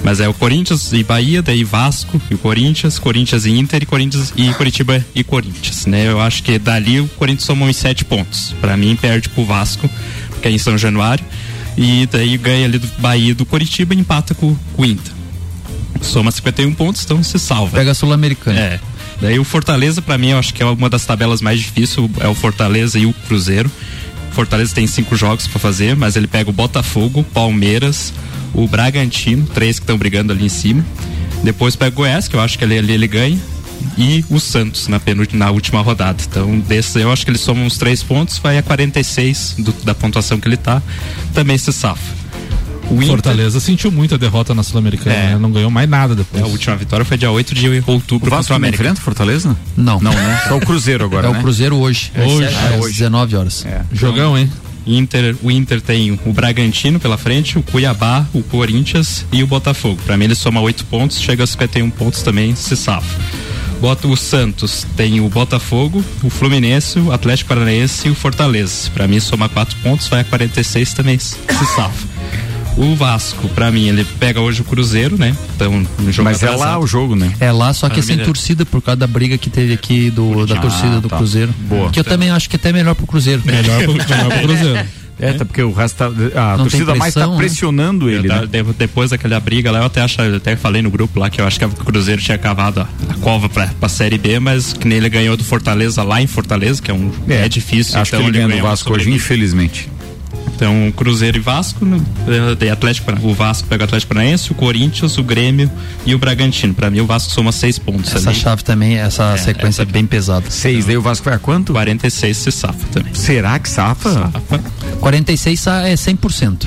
Mas é o Corinthians e Bahia, daí Vasco e o Corinthians, Corinthians e Inter e Corinthians e Coritiba e Corinthians, né? Eu acho que dali o Corinthians soma uns sete pontos. Pra mim, perde pro Vasco, que é em São Januário. E daí ganha ali do Bahia do Coritiba e empata com, com o Inter. Soma 51 pontos, então se salva. Pega a Sul-Americana. É. Daí o Fortaleza, pra mim, eu acho que é uma das tabelas mais difíceis, é o Fortaleza e o Cruzeiro. Fortaleza tem cinco jogos pra fazer, mas ele pega o Botafogo, Palmeiras, o Bragantino, três que estão brigando ali em cima. Depois pega o Goiás, que eu acho que ali, ali ele ganha. E o Santos na, penúltima, na última rodada. Então, desses eu acho que ele soma uns três pontos, vai a 46 do- da pontuação que ele tá. Também se safa. O Inter- Fortaleza sentiu muito a derrota na Sul-Americana, É. né? não ganhou mais nada depois. a última vitória foi dia 8 de outubro O Vasco contra o não América. enfrenta o Fortaleza? Não. Não, né? Só o Cruzeiro agora, É né? o Cruzeiro hoje. Hoje. Às 19 horas. Jogão, hein? Inter, o Inter tem o Bragantino pela frente, o Cuiabá, o Corinthians e o Botafogo. Pra mim ele soma oito pontos, chega a 51 pontos também, se safa. Bota o Santos, tem o Botafogo, o Fluminense, o Atlético Paranaense e o Fortaleza. Pra mim soma quatro pontos, vai a 46 também, se safa. O Vasco, pra mim, ele pega hoje o Cruzeiro, né? Então, no jogo Mas é lá atrasado. o jogo, né? É lá, só que Ah, sem beleza. torcida por causa da briga que teve aqui do, da Ah, torcida do tá. Cruzeiro. Boa. Que eu também acho que até melhor pro Cruzeiro. Melhor pro, melhor pro Cruzeiro. É, tá porque o resto tá, a Não torcida mais tá pressão, né? pressionando ele, né? da- de- depois daquela briga lá, eu até acho, eu até falei no grupo lá que eu acho que o Cruzeiro tinha cavado a, a cova pra, pra Série B, mas que nem ele ganhou do Fortaleza lá em Fortaleza, que é um é, difícil. Acho então que ele ganha do ganhou Vasco hoje, infelizmente. Então, Cruzeiro e Vasco, né? Eh, daí Atlético, o Vasco pega o Atlético Paranaense, o Corinthians, o Grêmio e o Bragantino. Pra mim, o Vasco soma seis pontos Essa ali. chave também, essa sequência é bem pesada. Seis, daí o Vasco vai a quanto? 46 se safa também. Será que safa? Safa. 46 é 100%.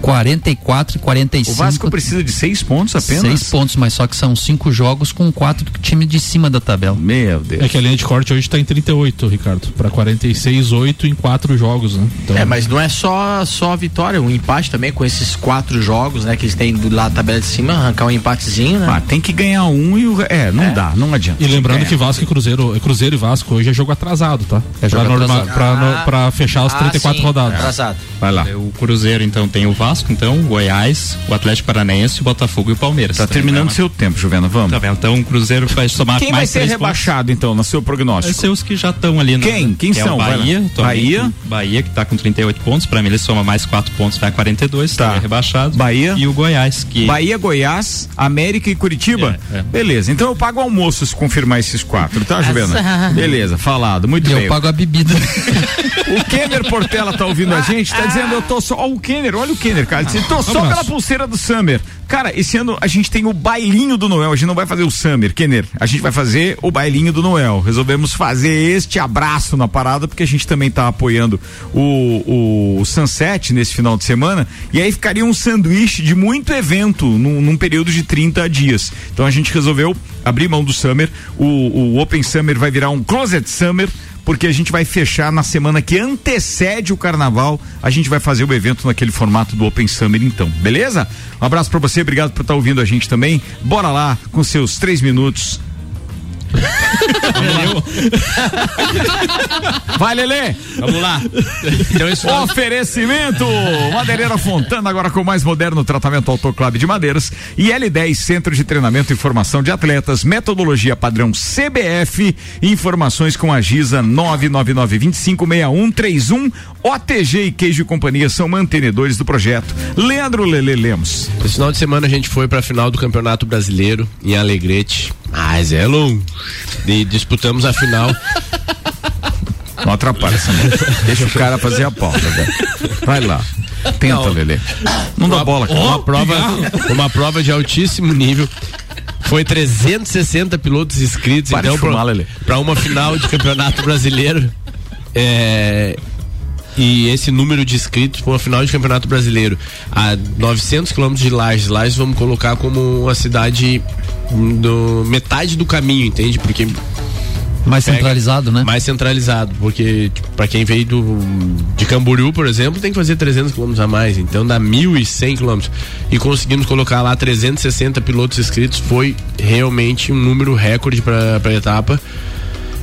44 e 45. O Vasco precisa de seis pontos apenas? Seis pontos, mas só que são cinco jogos com quatro times de cima da tabela. Meu Deus. É que a linha de corte hoje tá em 38, Ricardo. Pra 46, 8 em quatro jogos, né? Então, É, mas não é só, só a vitória, um empate também com esses quatro jogos, né, que eles têm do lado da tabela de cima, arrancar um empatezinho, né? Ah, tem que ganhar um e o. É, não dá, não adianta. E lembrando É. que Vasco e Cruzeiro, Cruzeiro e Vasco hoje é jogo atrasado, tá? É jogo pra, norma- atrasado. no- Ah. pra fechar as Ah, 34 sim, rodadas. Atrasado. Vai lá. O Cruzeiro, então, tem o Vasco, então, o Goiás, o Atlético Paranaense, o Botafogo e o Palmeiras. Tá Também terminando vai- seu tempo, Juvena, vamos. Tá bem, então o Cruzeiro vai somar Quem vai mais ser três rebaixado, então, no seu pontos. Vai prognóstico? ser os que já estão ali. na- Quem? Quem que são? É o Vai. Bahia. Bahia? Bahia, que tá com 38 pontos. Pra mim, ele soma mais 4 pontos, vai a 42. Tá. Tá. rebaixado. Bahia? E o Goiás, que. Bahia, Goiás, América e Curitiba? É, é. Beleza, então eu pago almoço se confirmar esses quatro, tá, Juvena? Beleza, falado, muito E bem. eu pago a bebida. O Kenner Portela tá ouvindo a gente, tá dizendo eu tô só. Ó, o Kenner, olha o Kenner. Kenner, cara. Disse, tô só pela pulseira do Summer. Cara, esse ano a gente tem o bailinho do Noel. A gente não vai fazer o Summer, Kenner. A gente vai fazer o bailinho do Noel. Resolvemos fazer este abraço na parada, porque a gente também tá apoiando o, o Sunset nesse final de semana. E aí ficaria um sanduíche de muito evento num, num período de 30 dias. Então a gente resolveu abrir mão do Summer. O, o Open Summer vai virar um Closet Summer porque a gente vai fechar na semana que antecede o carnaval. A gente vai fazer o evento naquele formato do Open Summer, então, beleza? Um abraço pra você, obrigado por estar ouvindo a gente também. Bora lá com seus três minutos. Vai, Lelê! Vamos lá. Então, Oferecimento! Madeireira Fontana, agora com o mais moderno tratamento autoclave de madeiras. E L10 Centro de Treinamento e Formação de Atletas, metodologia padrão CBF. Informações com a Giza 999-256131. OTG e Queijo e Companhia são mantenedores do projeto. Leandro Lele Lemos. Esse final de semana a gente foi pra final do Campeonato Brasileiro em Alegrete. Mas é longe. E disputamos a final. Não atrapalha essa música. Deixa o cara fazer a pauta, velho. Vai lá. Tenta, Não. Lelê. Não dá bola, cara. Uma prova, uma prova de altíssimo nível. Foi 360 pilotos inscritos, Para então, para uma final de campeonato brasileiro. É, e esse número de inscritos para uma final de campeonato brasileiro a 900 quilômetros de Lages. Lages vamos colocar como uma cidade do metade do caminho, entende? Porque Mais centralizado, né? mais centralizado, porque tipo, para quem veio do de Camboriú, por exemplo, tem que fazer 300 quilômetros a mais, então dá 1.100 quilômetros. E conseguimos colocar lá 360 pilotos inscritos, foi realmente um número recorde para a etapa.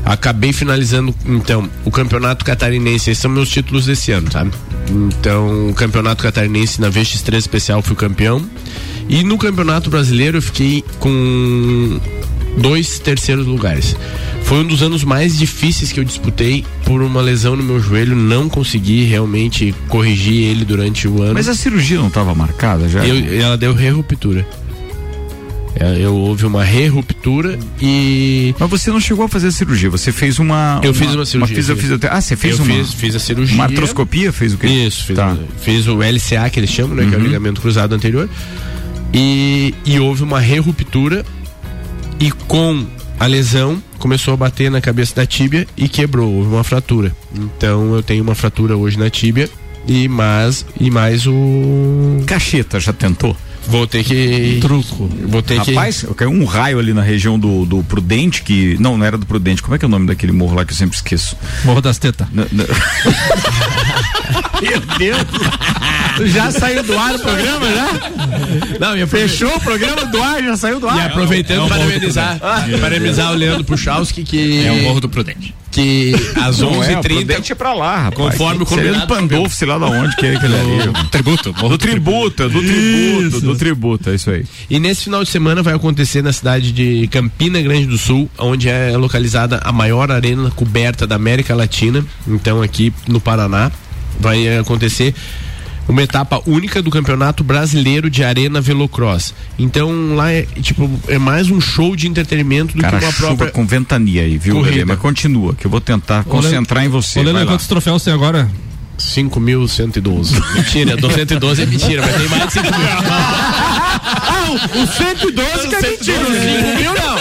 Acabei finalizando, então, o campeonato catarinense. Esses são meus títulos desse ano, sabe? Então, o campeonato catarinense na VX3 especial fui campeão. E no campeonato brasileiro eu fiquei com dois terceiros lugares. Foi um dos anos mais difíceis que eu disputei por uma lesão no meu joelho. Não consegui realmente corrigir ele durante o ano. Mas a cirurgia não estava marcada já? Eu- ela deu re-ruptura. É, Eu houve uma re-ruptura e. Mas você não chegou a fazer a cirurgia, você fez uma. Eu fiz uma cirurgia, fisio- sim. fisiote- Ah, você fez eu uma. Fiz, fiz a cirurgia. Uma artroscopia? Fez o quê? Isso, fiz, Tá. fiz o LCA que eles chamam, né? Que é o Uhum. ligamento cruzado anterior. E, e houve uma re-ruptura e com a lesão começou a bater na cabeça da tíbia e quebrou, houve uma fratura. Então eu tenho uma fratura hoje na tíbia e mais e mais o Cacheta, já tentou? Vou ter que Truco. vou ter Rapaz, caiu um raio ali na região do, do Prudente, que. Não, não era do Prudente. Como é que é o nome daquele morro lá que eu sempre esqueço? Morro das Tetas. N- Meu Deus! Já saiu do ar o programa já? Não, e Fechou o programa do ar, já saiu do E ar. aproveitando é o para parabenizar, parabenizar o Leandro Puchalski que É o Morro do Prudente. Que às Não é, o 11h30 Prudente é pra lá, rapaz. Conforme o combinado, Pandolfo, sei lá da onde que é aquele ali. Tributo, Do tributo, do tributo, do tributo, é isso aí. E nesse final de semana vai acontecer na cidade de Campina Grande do Sul, onde é localizada a maior arena coberta da América Latina. Então aqui no Paraná vai acontecer uma etapa única do Campeonato Brasileiro de Arena Velocross. Então lá é tipo é mais um show de entretenimento do Cara, que uma chuva própria com ventania aí, viu. Lelê? Mas continua, que eu vou tentar concentrar em você. Ô, Lelê, vai lá. quantos troféus tem agora? 5.112. Mentira, do 112 é mentira, mas tem mais de 5 mil. O 112 que é mentira. 5 mil não.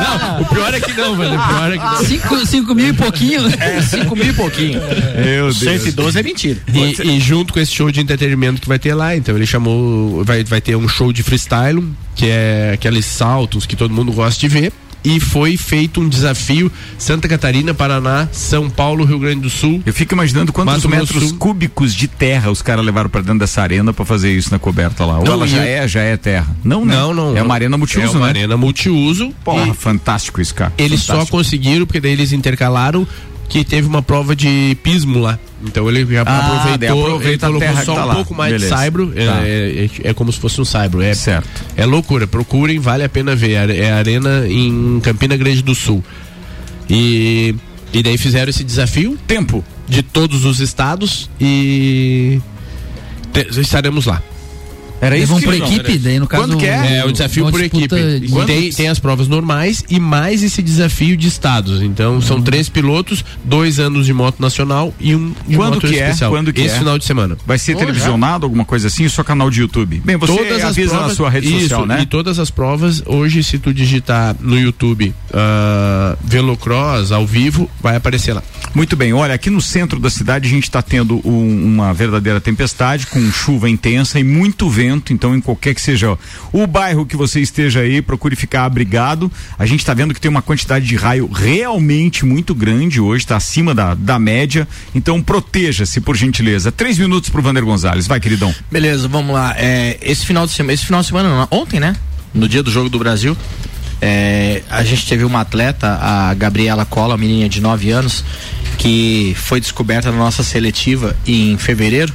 Não, o pior é que não, velho. O pior é que não. Cinco, cinco mil e pouquinho. É, 5 mil e pouquinho. Meu Deus. 112 é mentira. E, e junto com esse show de entretenimento que vai ter lá, então ele chamou, vai, vai ter um show de freestyle, que é aqueles saltos que todo mundo gosta de ver. E foi feito um desafio Santa Catarina, Paraná, São Paulo, Rio Grande do Sul. Eu fico imaginando quantos Mato metros Sul. cúbicos de terra os caras levaram pra dentro dessa arena pra fazer isso na coberta lá. Ou Não, ela já é, já é terra. Não, né? Não, não. É uma arena multiuso, é uma né? arena multiuso. Porra, E fantástico isso, cara. eles só Fantástico. conseguiram, porque daí eles intercalaram que teve uma prova de pismo lá. Então ele já Ah, aproveitou, aproveita ele colocou só tá um lá. pouco mais Beleza. de saibro. É, Tá. é, é- é como se fosse um saibro. É, Certo. é loucura. Procurem, vale a pena ver. É é a arena em Campina Grande do Sul. E, e daí fizeram esse desafio Tempo. de todos os estados e te- estaremos lá. Era isso vão que por não, equipe, era- daí no caso. Quando que é? É, o desafio uma por equipe. de- Tem, tem as provas normais e mais esse desafio de estados. Então são três pilotos, dois anos de moto nacional e um de Quando moto que é? especial. Quando que esse é? final de semana. Vai ser Oh, televisionado, alguma coisa assim, o seu canal de YouTube. Bem, você avisa na sua rede isso, social, né? E todas as provas, hoje, se tu digitar no YouTube ah, Velocross ao vivo, vai aparecer lá. Muito bem, olha, aqui no centro da cidade a gente está tendo um- uma verdadeira tempestade, com chuva intensa e muito vento, então em qualquer que seja o bairro que você esteja aí, procure ficar abrigado. A gente está vendo que tem uma quantidade de raio realmente muito grande hoje, está acima da, da média, então proteja-se, por gentileza. Três minutos pro Vander Gonzalez, vai, queridão. Beleza, vamos lá. É, esse final de semana, esse final de semana, não, ontem, né? No dia do jogo do Brasil, é, a gente teve uma atleta, a Gabriela Cola, menina de 9 anos, que foi descoberta na nossa seletiva em fevereiro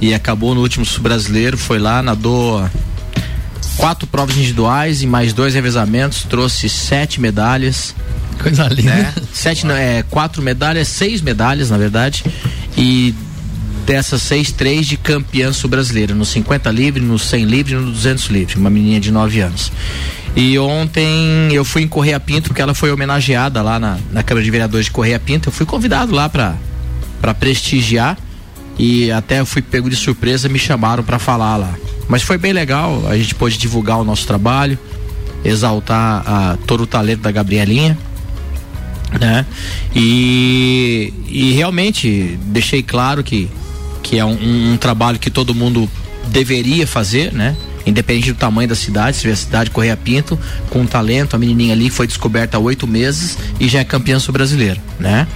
e acabou no último sul-brasileiro, foi lá, nadou quatro provas individuais e mais dois revezamentos, trouxe sete medalhas. Coisa linda. Né? Sete, não, é, quatro medalhas, seis medalhas, na verdade. E dessas seis, três de campeã sul-brasileira, no 50 livre, no 100 livre e no 200 livre, uma menina de 9 anos. E ontem eu fui em Correia Pinto, porque ela foi homenageada lá na, na Câmara de Vereadores de Correia Pinto. Eu fui convidado lá para prestigiar e até fui pego de surpresa, me chamaram para falar lá. Mas foi bem legal, a gente pôde divulgar o nosso trabalho, exaltar a, todo o talento da Gabrielinha né? E, e realmente deixei claro que, que é um, um trabalho que todo mundo deveria fazer, né? Independente do tamanho da cidade, se a cidade Correia Pinto, com talento, a menininha ali foi descoberta há oito meses e já é campeã sul-brasileira, né?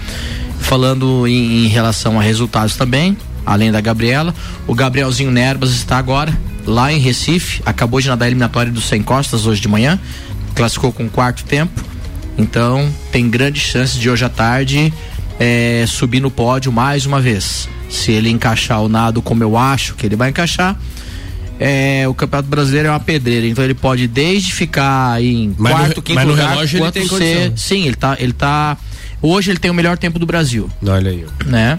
Falando em, em relação a resultados também, além da Gabriela, o Gabrielzinho Nerbas está agora lá em Recife, acabou de nadar a eliminatória do 100 costas hoje de manhã, classificou com quarto tempo, então tem grandes chances de hoje à tarde eh, subir no pódio mais uma vez. Se ele encaixar o nado como eu acho que ele vai encaixar, eh, o Campeonato Brasileiro é uma pedreira, então ele pode desde ficar em Mas no- quarto, quinto mas no lugar, relógio ele tem ser, sim, ele tá, ele tá hoje ele tem o melhor tempo do Brasil, Olha aí. né?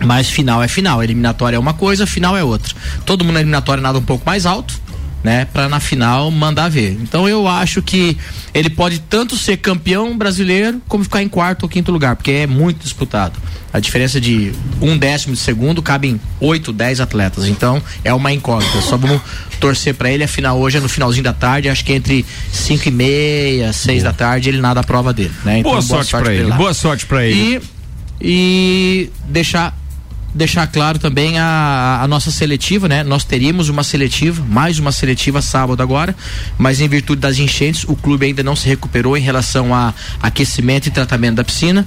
Mas final é final, eliminatória é uma coisa, final é outra. Todo mundo na eliminatória nada um pouco mais alto, né, para na final mandar ver. Então eu acho que ele pode tanto ser campeão brasileiro como ficar em quarto ou quinto lugar, porque é muito disputado. A diferença de um décimo de segundo cabem oito, dez atletas. Então é uma incógnita. Só vamos torcer para ele. A final hoje é no finalzinho da tarde, acho que entre cinco e meia, seis da tarde ele nada a prova dele. Né? Então, boa, sorte, pra ele, lá. boa sorte pra ele. E, e deixar deixar claro também a, a nossa seletiva, né? Nós teríamos uma seletiva, mais uma seletiva sábado agora, mas em virtude das enchentes, o clube ainda não se recuperou em relação a aquecimento e tratamento da piscina.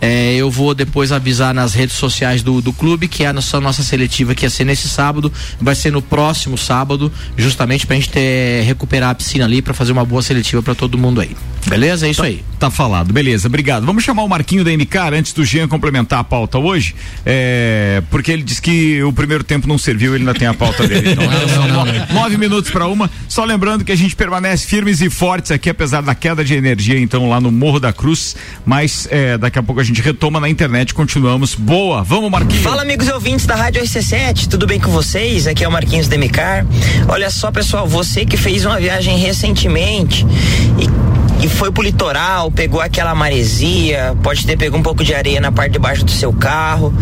É, eu vou depois avisar nas redes sociais do, do clube que a nossa, nossa seletiva que ia ser nesse sábado vai ser no próximo sábado, justamente pra gente ter, recuperar a piscina ali pra fazer uma boa seletiva pra todo mundo aí. Beleza? É isso aí. Tá falado, beleza, obrigado. Vamos chamar o Marquinho da MCAR antes do Jean complementar a pauta hoje, é, porque ele disse que o primeiro tempo não serviu, ele ainda tem a pauta dele. Então, são no- nove minutos para uma. Só lembrando que a gente permanece firmes e fortes aqui, apesar da queda de energia, então, lá no Morro da Cruz. Mas é, daqui a pouco a gente retoma na internet, continuamos. Boa, vamos, Marquinho. Fala, amigos ouvintes da Rádio RC7, tudo bem com vocês? Aqui é o Marquinhos Demicar. Olha só, pessoal, você que fez uma viagem recentemente e e foi pro litoral, pegou aquela maresia, pode ter pego um pouco de areia na parte de baixo do seu carro.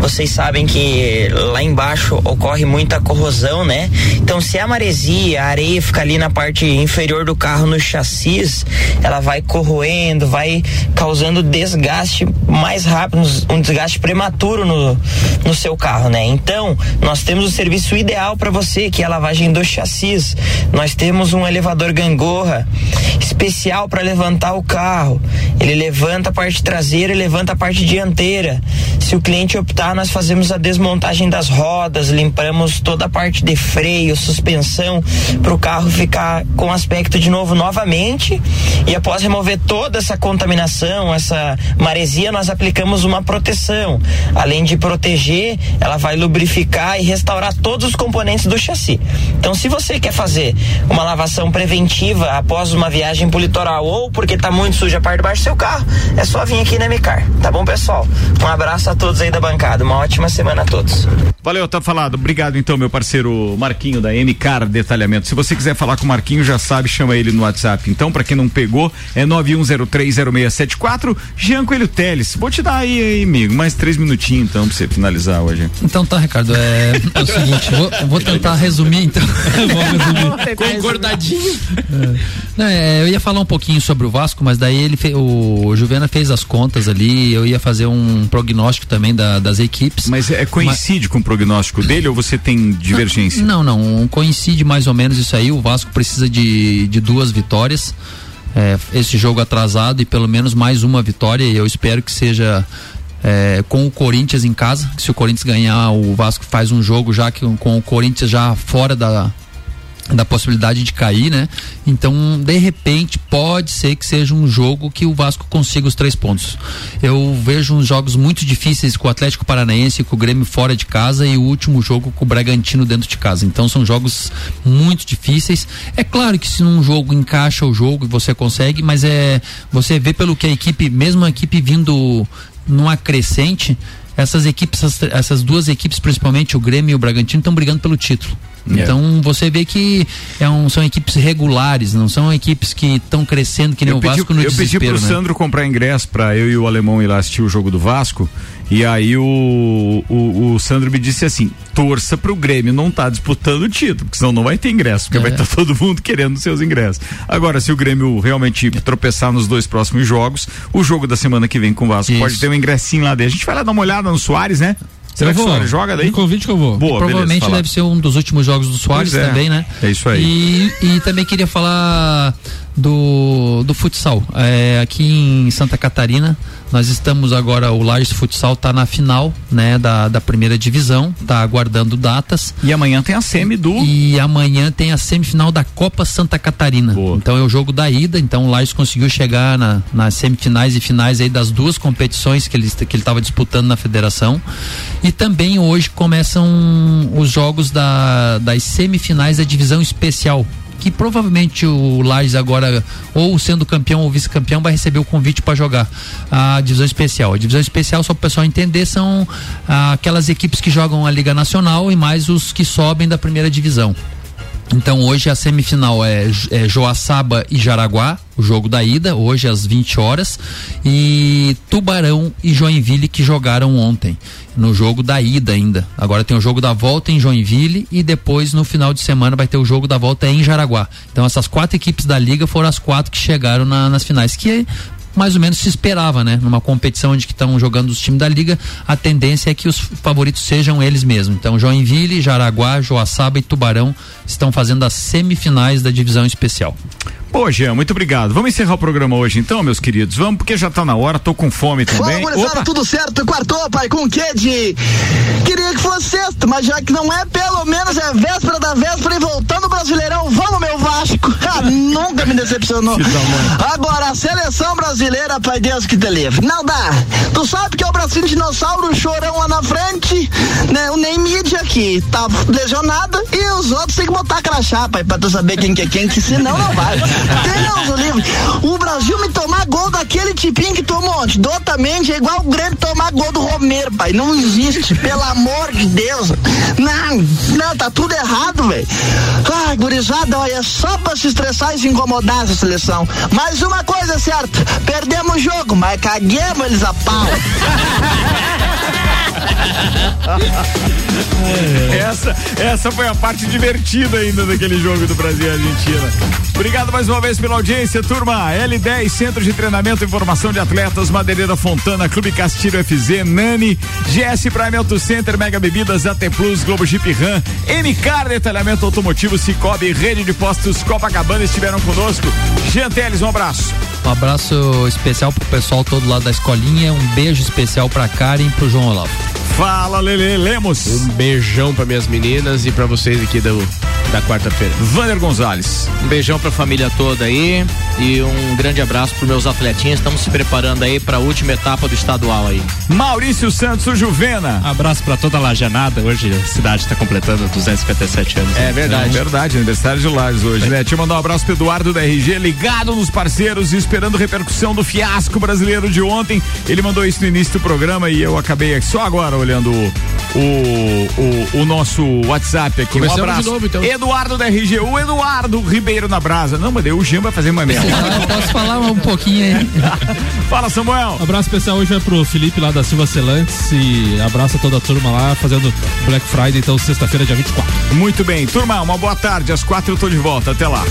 Vocês sabem que lá embaixo ocorre muita corrosão, né? Então, se a maresia, a areia fica ali na parte inferior do carro, no chassis, ela vai corroendo, vai causando desgaste mais rápido, um desgaste prematuro no, no seu carro, né? Então, nós temos o serviço ideal para você, que é a lavagem do chassis. Nós temos um elevador gangorra especial para levantar o carro. Ele levanta a parte traseira e levanta a parte dianteira. Se o cliente optar, nós fazemos a desmontagem das rodas, limpamos toda a parte de freio, suspensão, para o carro ficar com aspecto de novo novamente. E após remover toda essa contaminação, essa maresia, nós aplicamos uma proteção. Além de proteger, ela vai lubrificar e restaurar todos os componentes do chassi. Então, se você quer fazer uma lavação preventiva após uma viagem o litoral, ou porque tá muito suja a parte de baixo do seu carro, é só vir aqui na Micar. Tá bom, pessoal? Um abraço a todos aí da bancada. Uma ótima semana a todos. Valeu, tá falado. Obrigado então, meu parceiro Marquinho da MCAR Detalhamento. Se você quiser falar com o Marquinho, já sabe, chama ele no WhatsApp. Então, para quem não pegou, é 91030674. Jean Coelho Teles. Vou te dar aí, aí, amigo, mais três minutinhos então pra você finalizar hoje. Então tá, Ricardo, é, é o seguinte, vou, vou tentar resumir então. resumir. Concordadinho. Não, é, eu ia falar um pouquinho sobre o Vasco, mas daí ele fe, o Juvena fez as contas ali, eu ia fazer um prognóstico também da, das equipes. Mas é coincide mas, com o prognóstico dele ou você tem divergência? Não, não, coincide mais ou menos isso aí. O Vasco precisa de, de duas vitórias. É, esse jogo atrasado e pelo menos mais uma vitória. E eu espero que seja é, com o Corinthians em casa. Se o Corinthians ganhar, o Vasco faz um jogo já que com o Corinthians já fora da, da possibilidade de cair, né? Então, de repente, pode ser que seja um jogo que o Vasco consiga os três pontos. Eu vejo uns jogos muito difíceis com o Atlético Paranaense, com o Grêmio fora de casa e o último jogo com o Bragantino dentro de casa. Então, são jogos muito difíceis. É claro que se num jogo encaixa o jogo e você consegue, mas é você vê pelo que a equipe, mesmo a equipe vindo numa crescente, essas equipes, essas duas equipes, principalmente o Grêmio e o Bragantino, estão brigando pelo título. É. Então você vê que é um, são equipes regulares, não são equipes que estão crescendo que nem eu o pedi, Vasco no Eu pedi pro né? Sandro comprar ingresso para eu e o alemão ir lá assistir o jogo do Vasco. E aí o, o, o Sandro me disse assim: torça pro Grêmio não tá disputando o título, porque senão não vai ter ingresso, porque é. vai estar tá todo mundo querendo seus ingressos. Agora, se o Grêmio realmente tropeçar nos dois próximos jogos, o jogo da semana que vem com o Vasco Isso. pode ter um ingressinho lá dentro. A gente vai lá dar uma olhada no Soares, né? Será que o Soares joga daí? Um convite que eu vou. Boa, Provavelmente beleza, deve ser um dos últimos jogos do Soares é. também, né? É isso aí. E, e também queria falar do, do futsal. É, aqui em Santa Catarina, nós estamos agora, o Lages Futsal está na final, né, da, da primeira divisão, está aguardando datas. E amanhã tem a semi do. E amanhã tem a semifinal da Copa Santa Catarina. Boa. Então é o jogo da ida, então o Lages conseguiu chegar na, nas semifinais e finais aí das duas competições que ele que ele estava disputando na federação. E também hoje começam os jogos da, das semifinais da divisão especial que provavelmente o Lages agora, ou sendo campeão ou vice-campeão, vai receber o convite para jogar a divisão especial. A divisão especial, só para o pessoal entender, são ah, aquelas equipes que jogam a Liga Nacional e mais os que sobem da primeira divisão. Então hoje a semifinal é, é Joaçaba e Jaraguá, o jogo da ida, hoje às 20 horas, e Tubarão e Joinville que jogaram ontem, no jogo da ida ainda. Agora tem o jogo da volta em Joinville e depois no final de semana vai ter o jogo da volta em Jaraguá. Então essas quatro equipes da liga foram as quatro que chegaram na, nas finais, que mais ou menos se esperava, né? Numa competição onde estão jogando os times da liga, a tendência é que os favoritos sejam eles mesmos. Então, Joinville, Jaraguá, Joaçaba e Tubarão estão fazendo as semifinais da divisão especial. Pô, Jean, muito obrigado. Vamos encerrar o programa hoje então, meus queridos. Vamos, porque já tá na hora, tô com fome também. Fala, tudo certo? Quartou, pai, com o quê de... Queria que fosse sexto, mas já que não é, pelo menos é véspera da véspera e voltando o Brasileirão. Vamos, meu Vasco. Ah, nunca me decepcionou. Agora, a seleção brasileira, pai Deus que te livre. Não dá. Tu sabe que é o Brasil dinossauro chorão lá na frente, né? O Ney Mídia aqui tá lesionado e os outros tem que botar crachá, pai, pra tu saber quem que é quem, que senão não vai. Deus, o livre. O Brasil me tomar gol daquele tipinho que tomou ontem. Dotamente é igual o Grêmio tomar gol do Romero, pai. Não existe, pelo amor de Deus. Não, não, tá tudo errado, velho. Ai, gurizada, olha, só pra se estressar e se incomodar essa seleção. Mas uma coisa é certa, perdemos o jogo, mas caguemos eles a pau. essa, essa foi a parte divertida ainda daquele jogo do Brasil e Argentina. Obrigado mais uma vez pela audiência, turma. L10, Centro de Treinamento e Informação de Atletas, Madeireira Fontana, Clube Castilho FZ, Nani, GS Prime Auto Center, Mega Bebidas, AT Plus, Globo Jeep Ram, MCAR Detalhamento Automotivo, Cicobi, Rede de Postos Copacabana estiveram conosco. Jean Teles, um abraço. Um abraço especial pro pessoal todo lá da escolinha, um beijo especial pra Karen e pro João Olavo. Fala, Lele Lemos. Um beijão para minhas meninas e para vocês aqui do, da quarta-feira. Vander Gonzalez. Um beijão pra família toda aí e um grande abraço pros meus atletinhas. Estamos se preparando aí pra última etapa do estadual aí. Maurício Santos, o Juvena. Abraço pra toda a Lajanada. Hoje a cidade está completando 257 anos. É verdade. É verdade, aniversário de Lages hoje, né? Deixa eu mandar um abraço pro Eduardo da RG, ligado nos parceiros e esperando repercussão do fiasco brasileiro de ontem. Ele mandou isso no início do programa e eu acabei só agora olhando o, o, o, nosso WhatsApp aqui. Começamos um abraço. de novo, então. Eduardo da RG, o Eduardo Ribeiro na Brasa. Não, mas daí o Jean vai fazer uma merda. Eu posso falar um pouquinho aí. Fala, Samuel. Abraço especial hoje é pro Felipe lá da Silva Celantes e abraço a toda a turma lá fazendo Black Friday, então sexta-feira, dia 24. Muito bem, turma, uma boa tarde. Às quatro eu tô de volta. Até lá.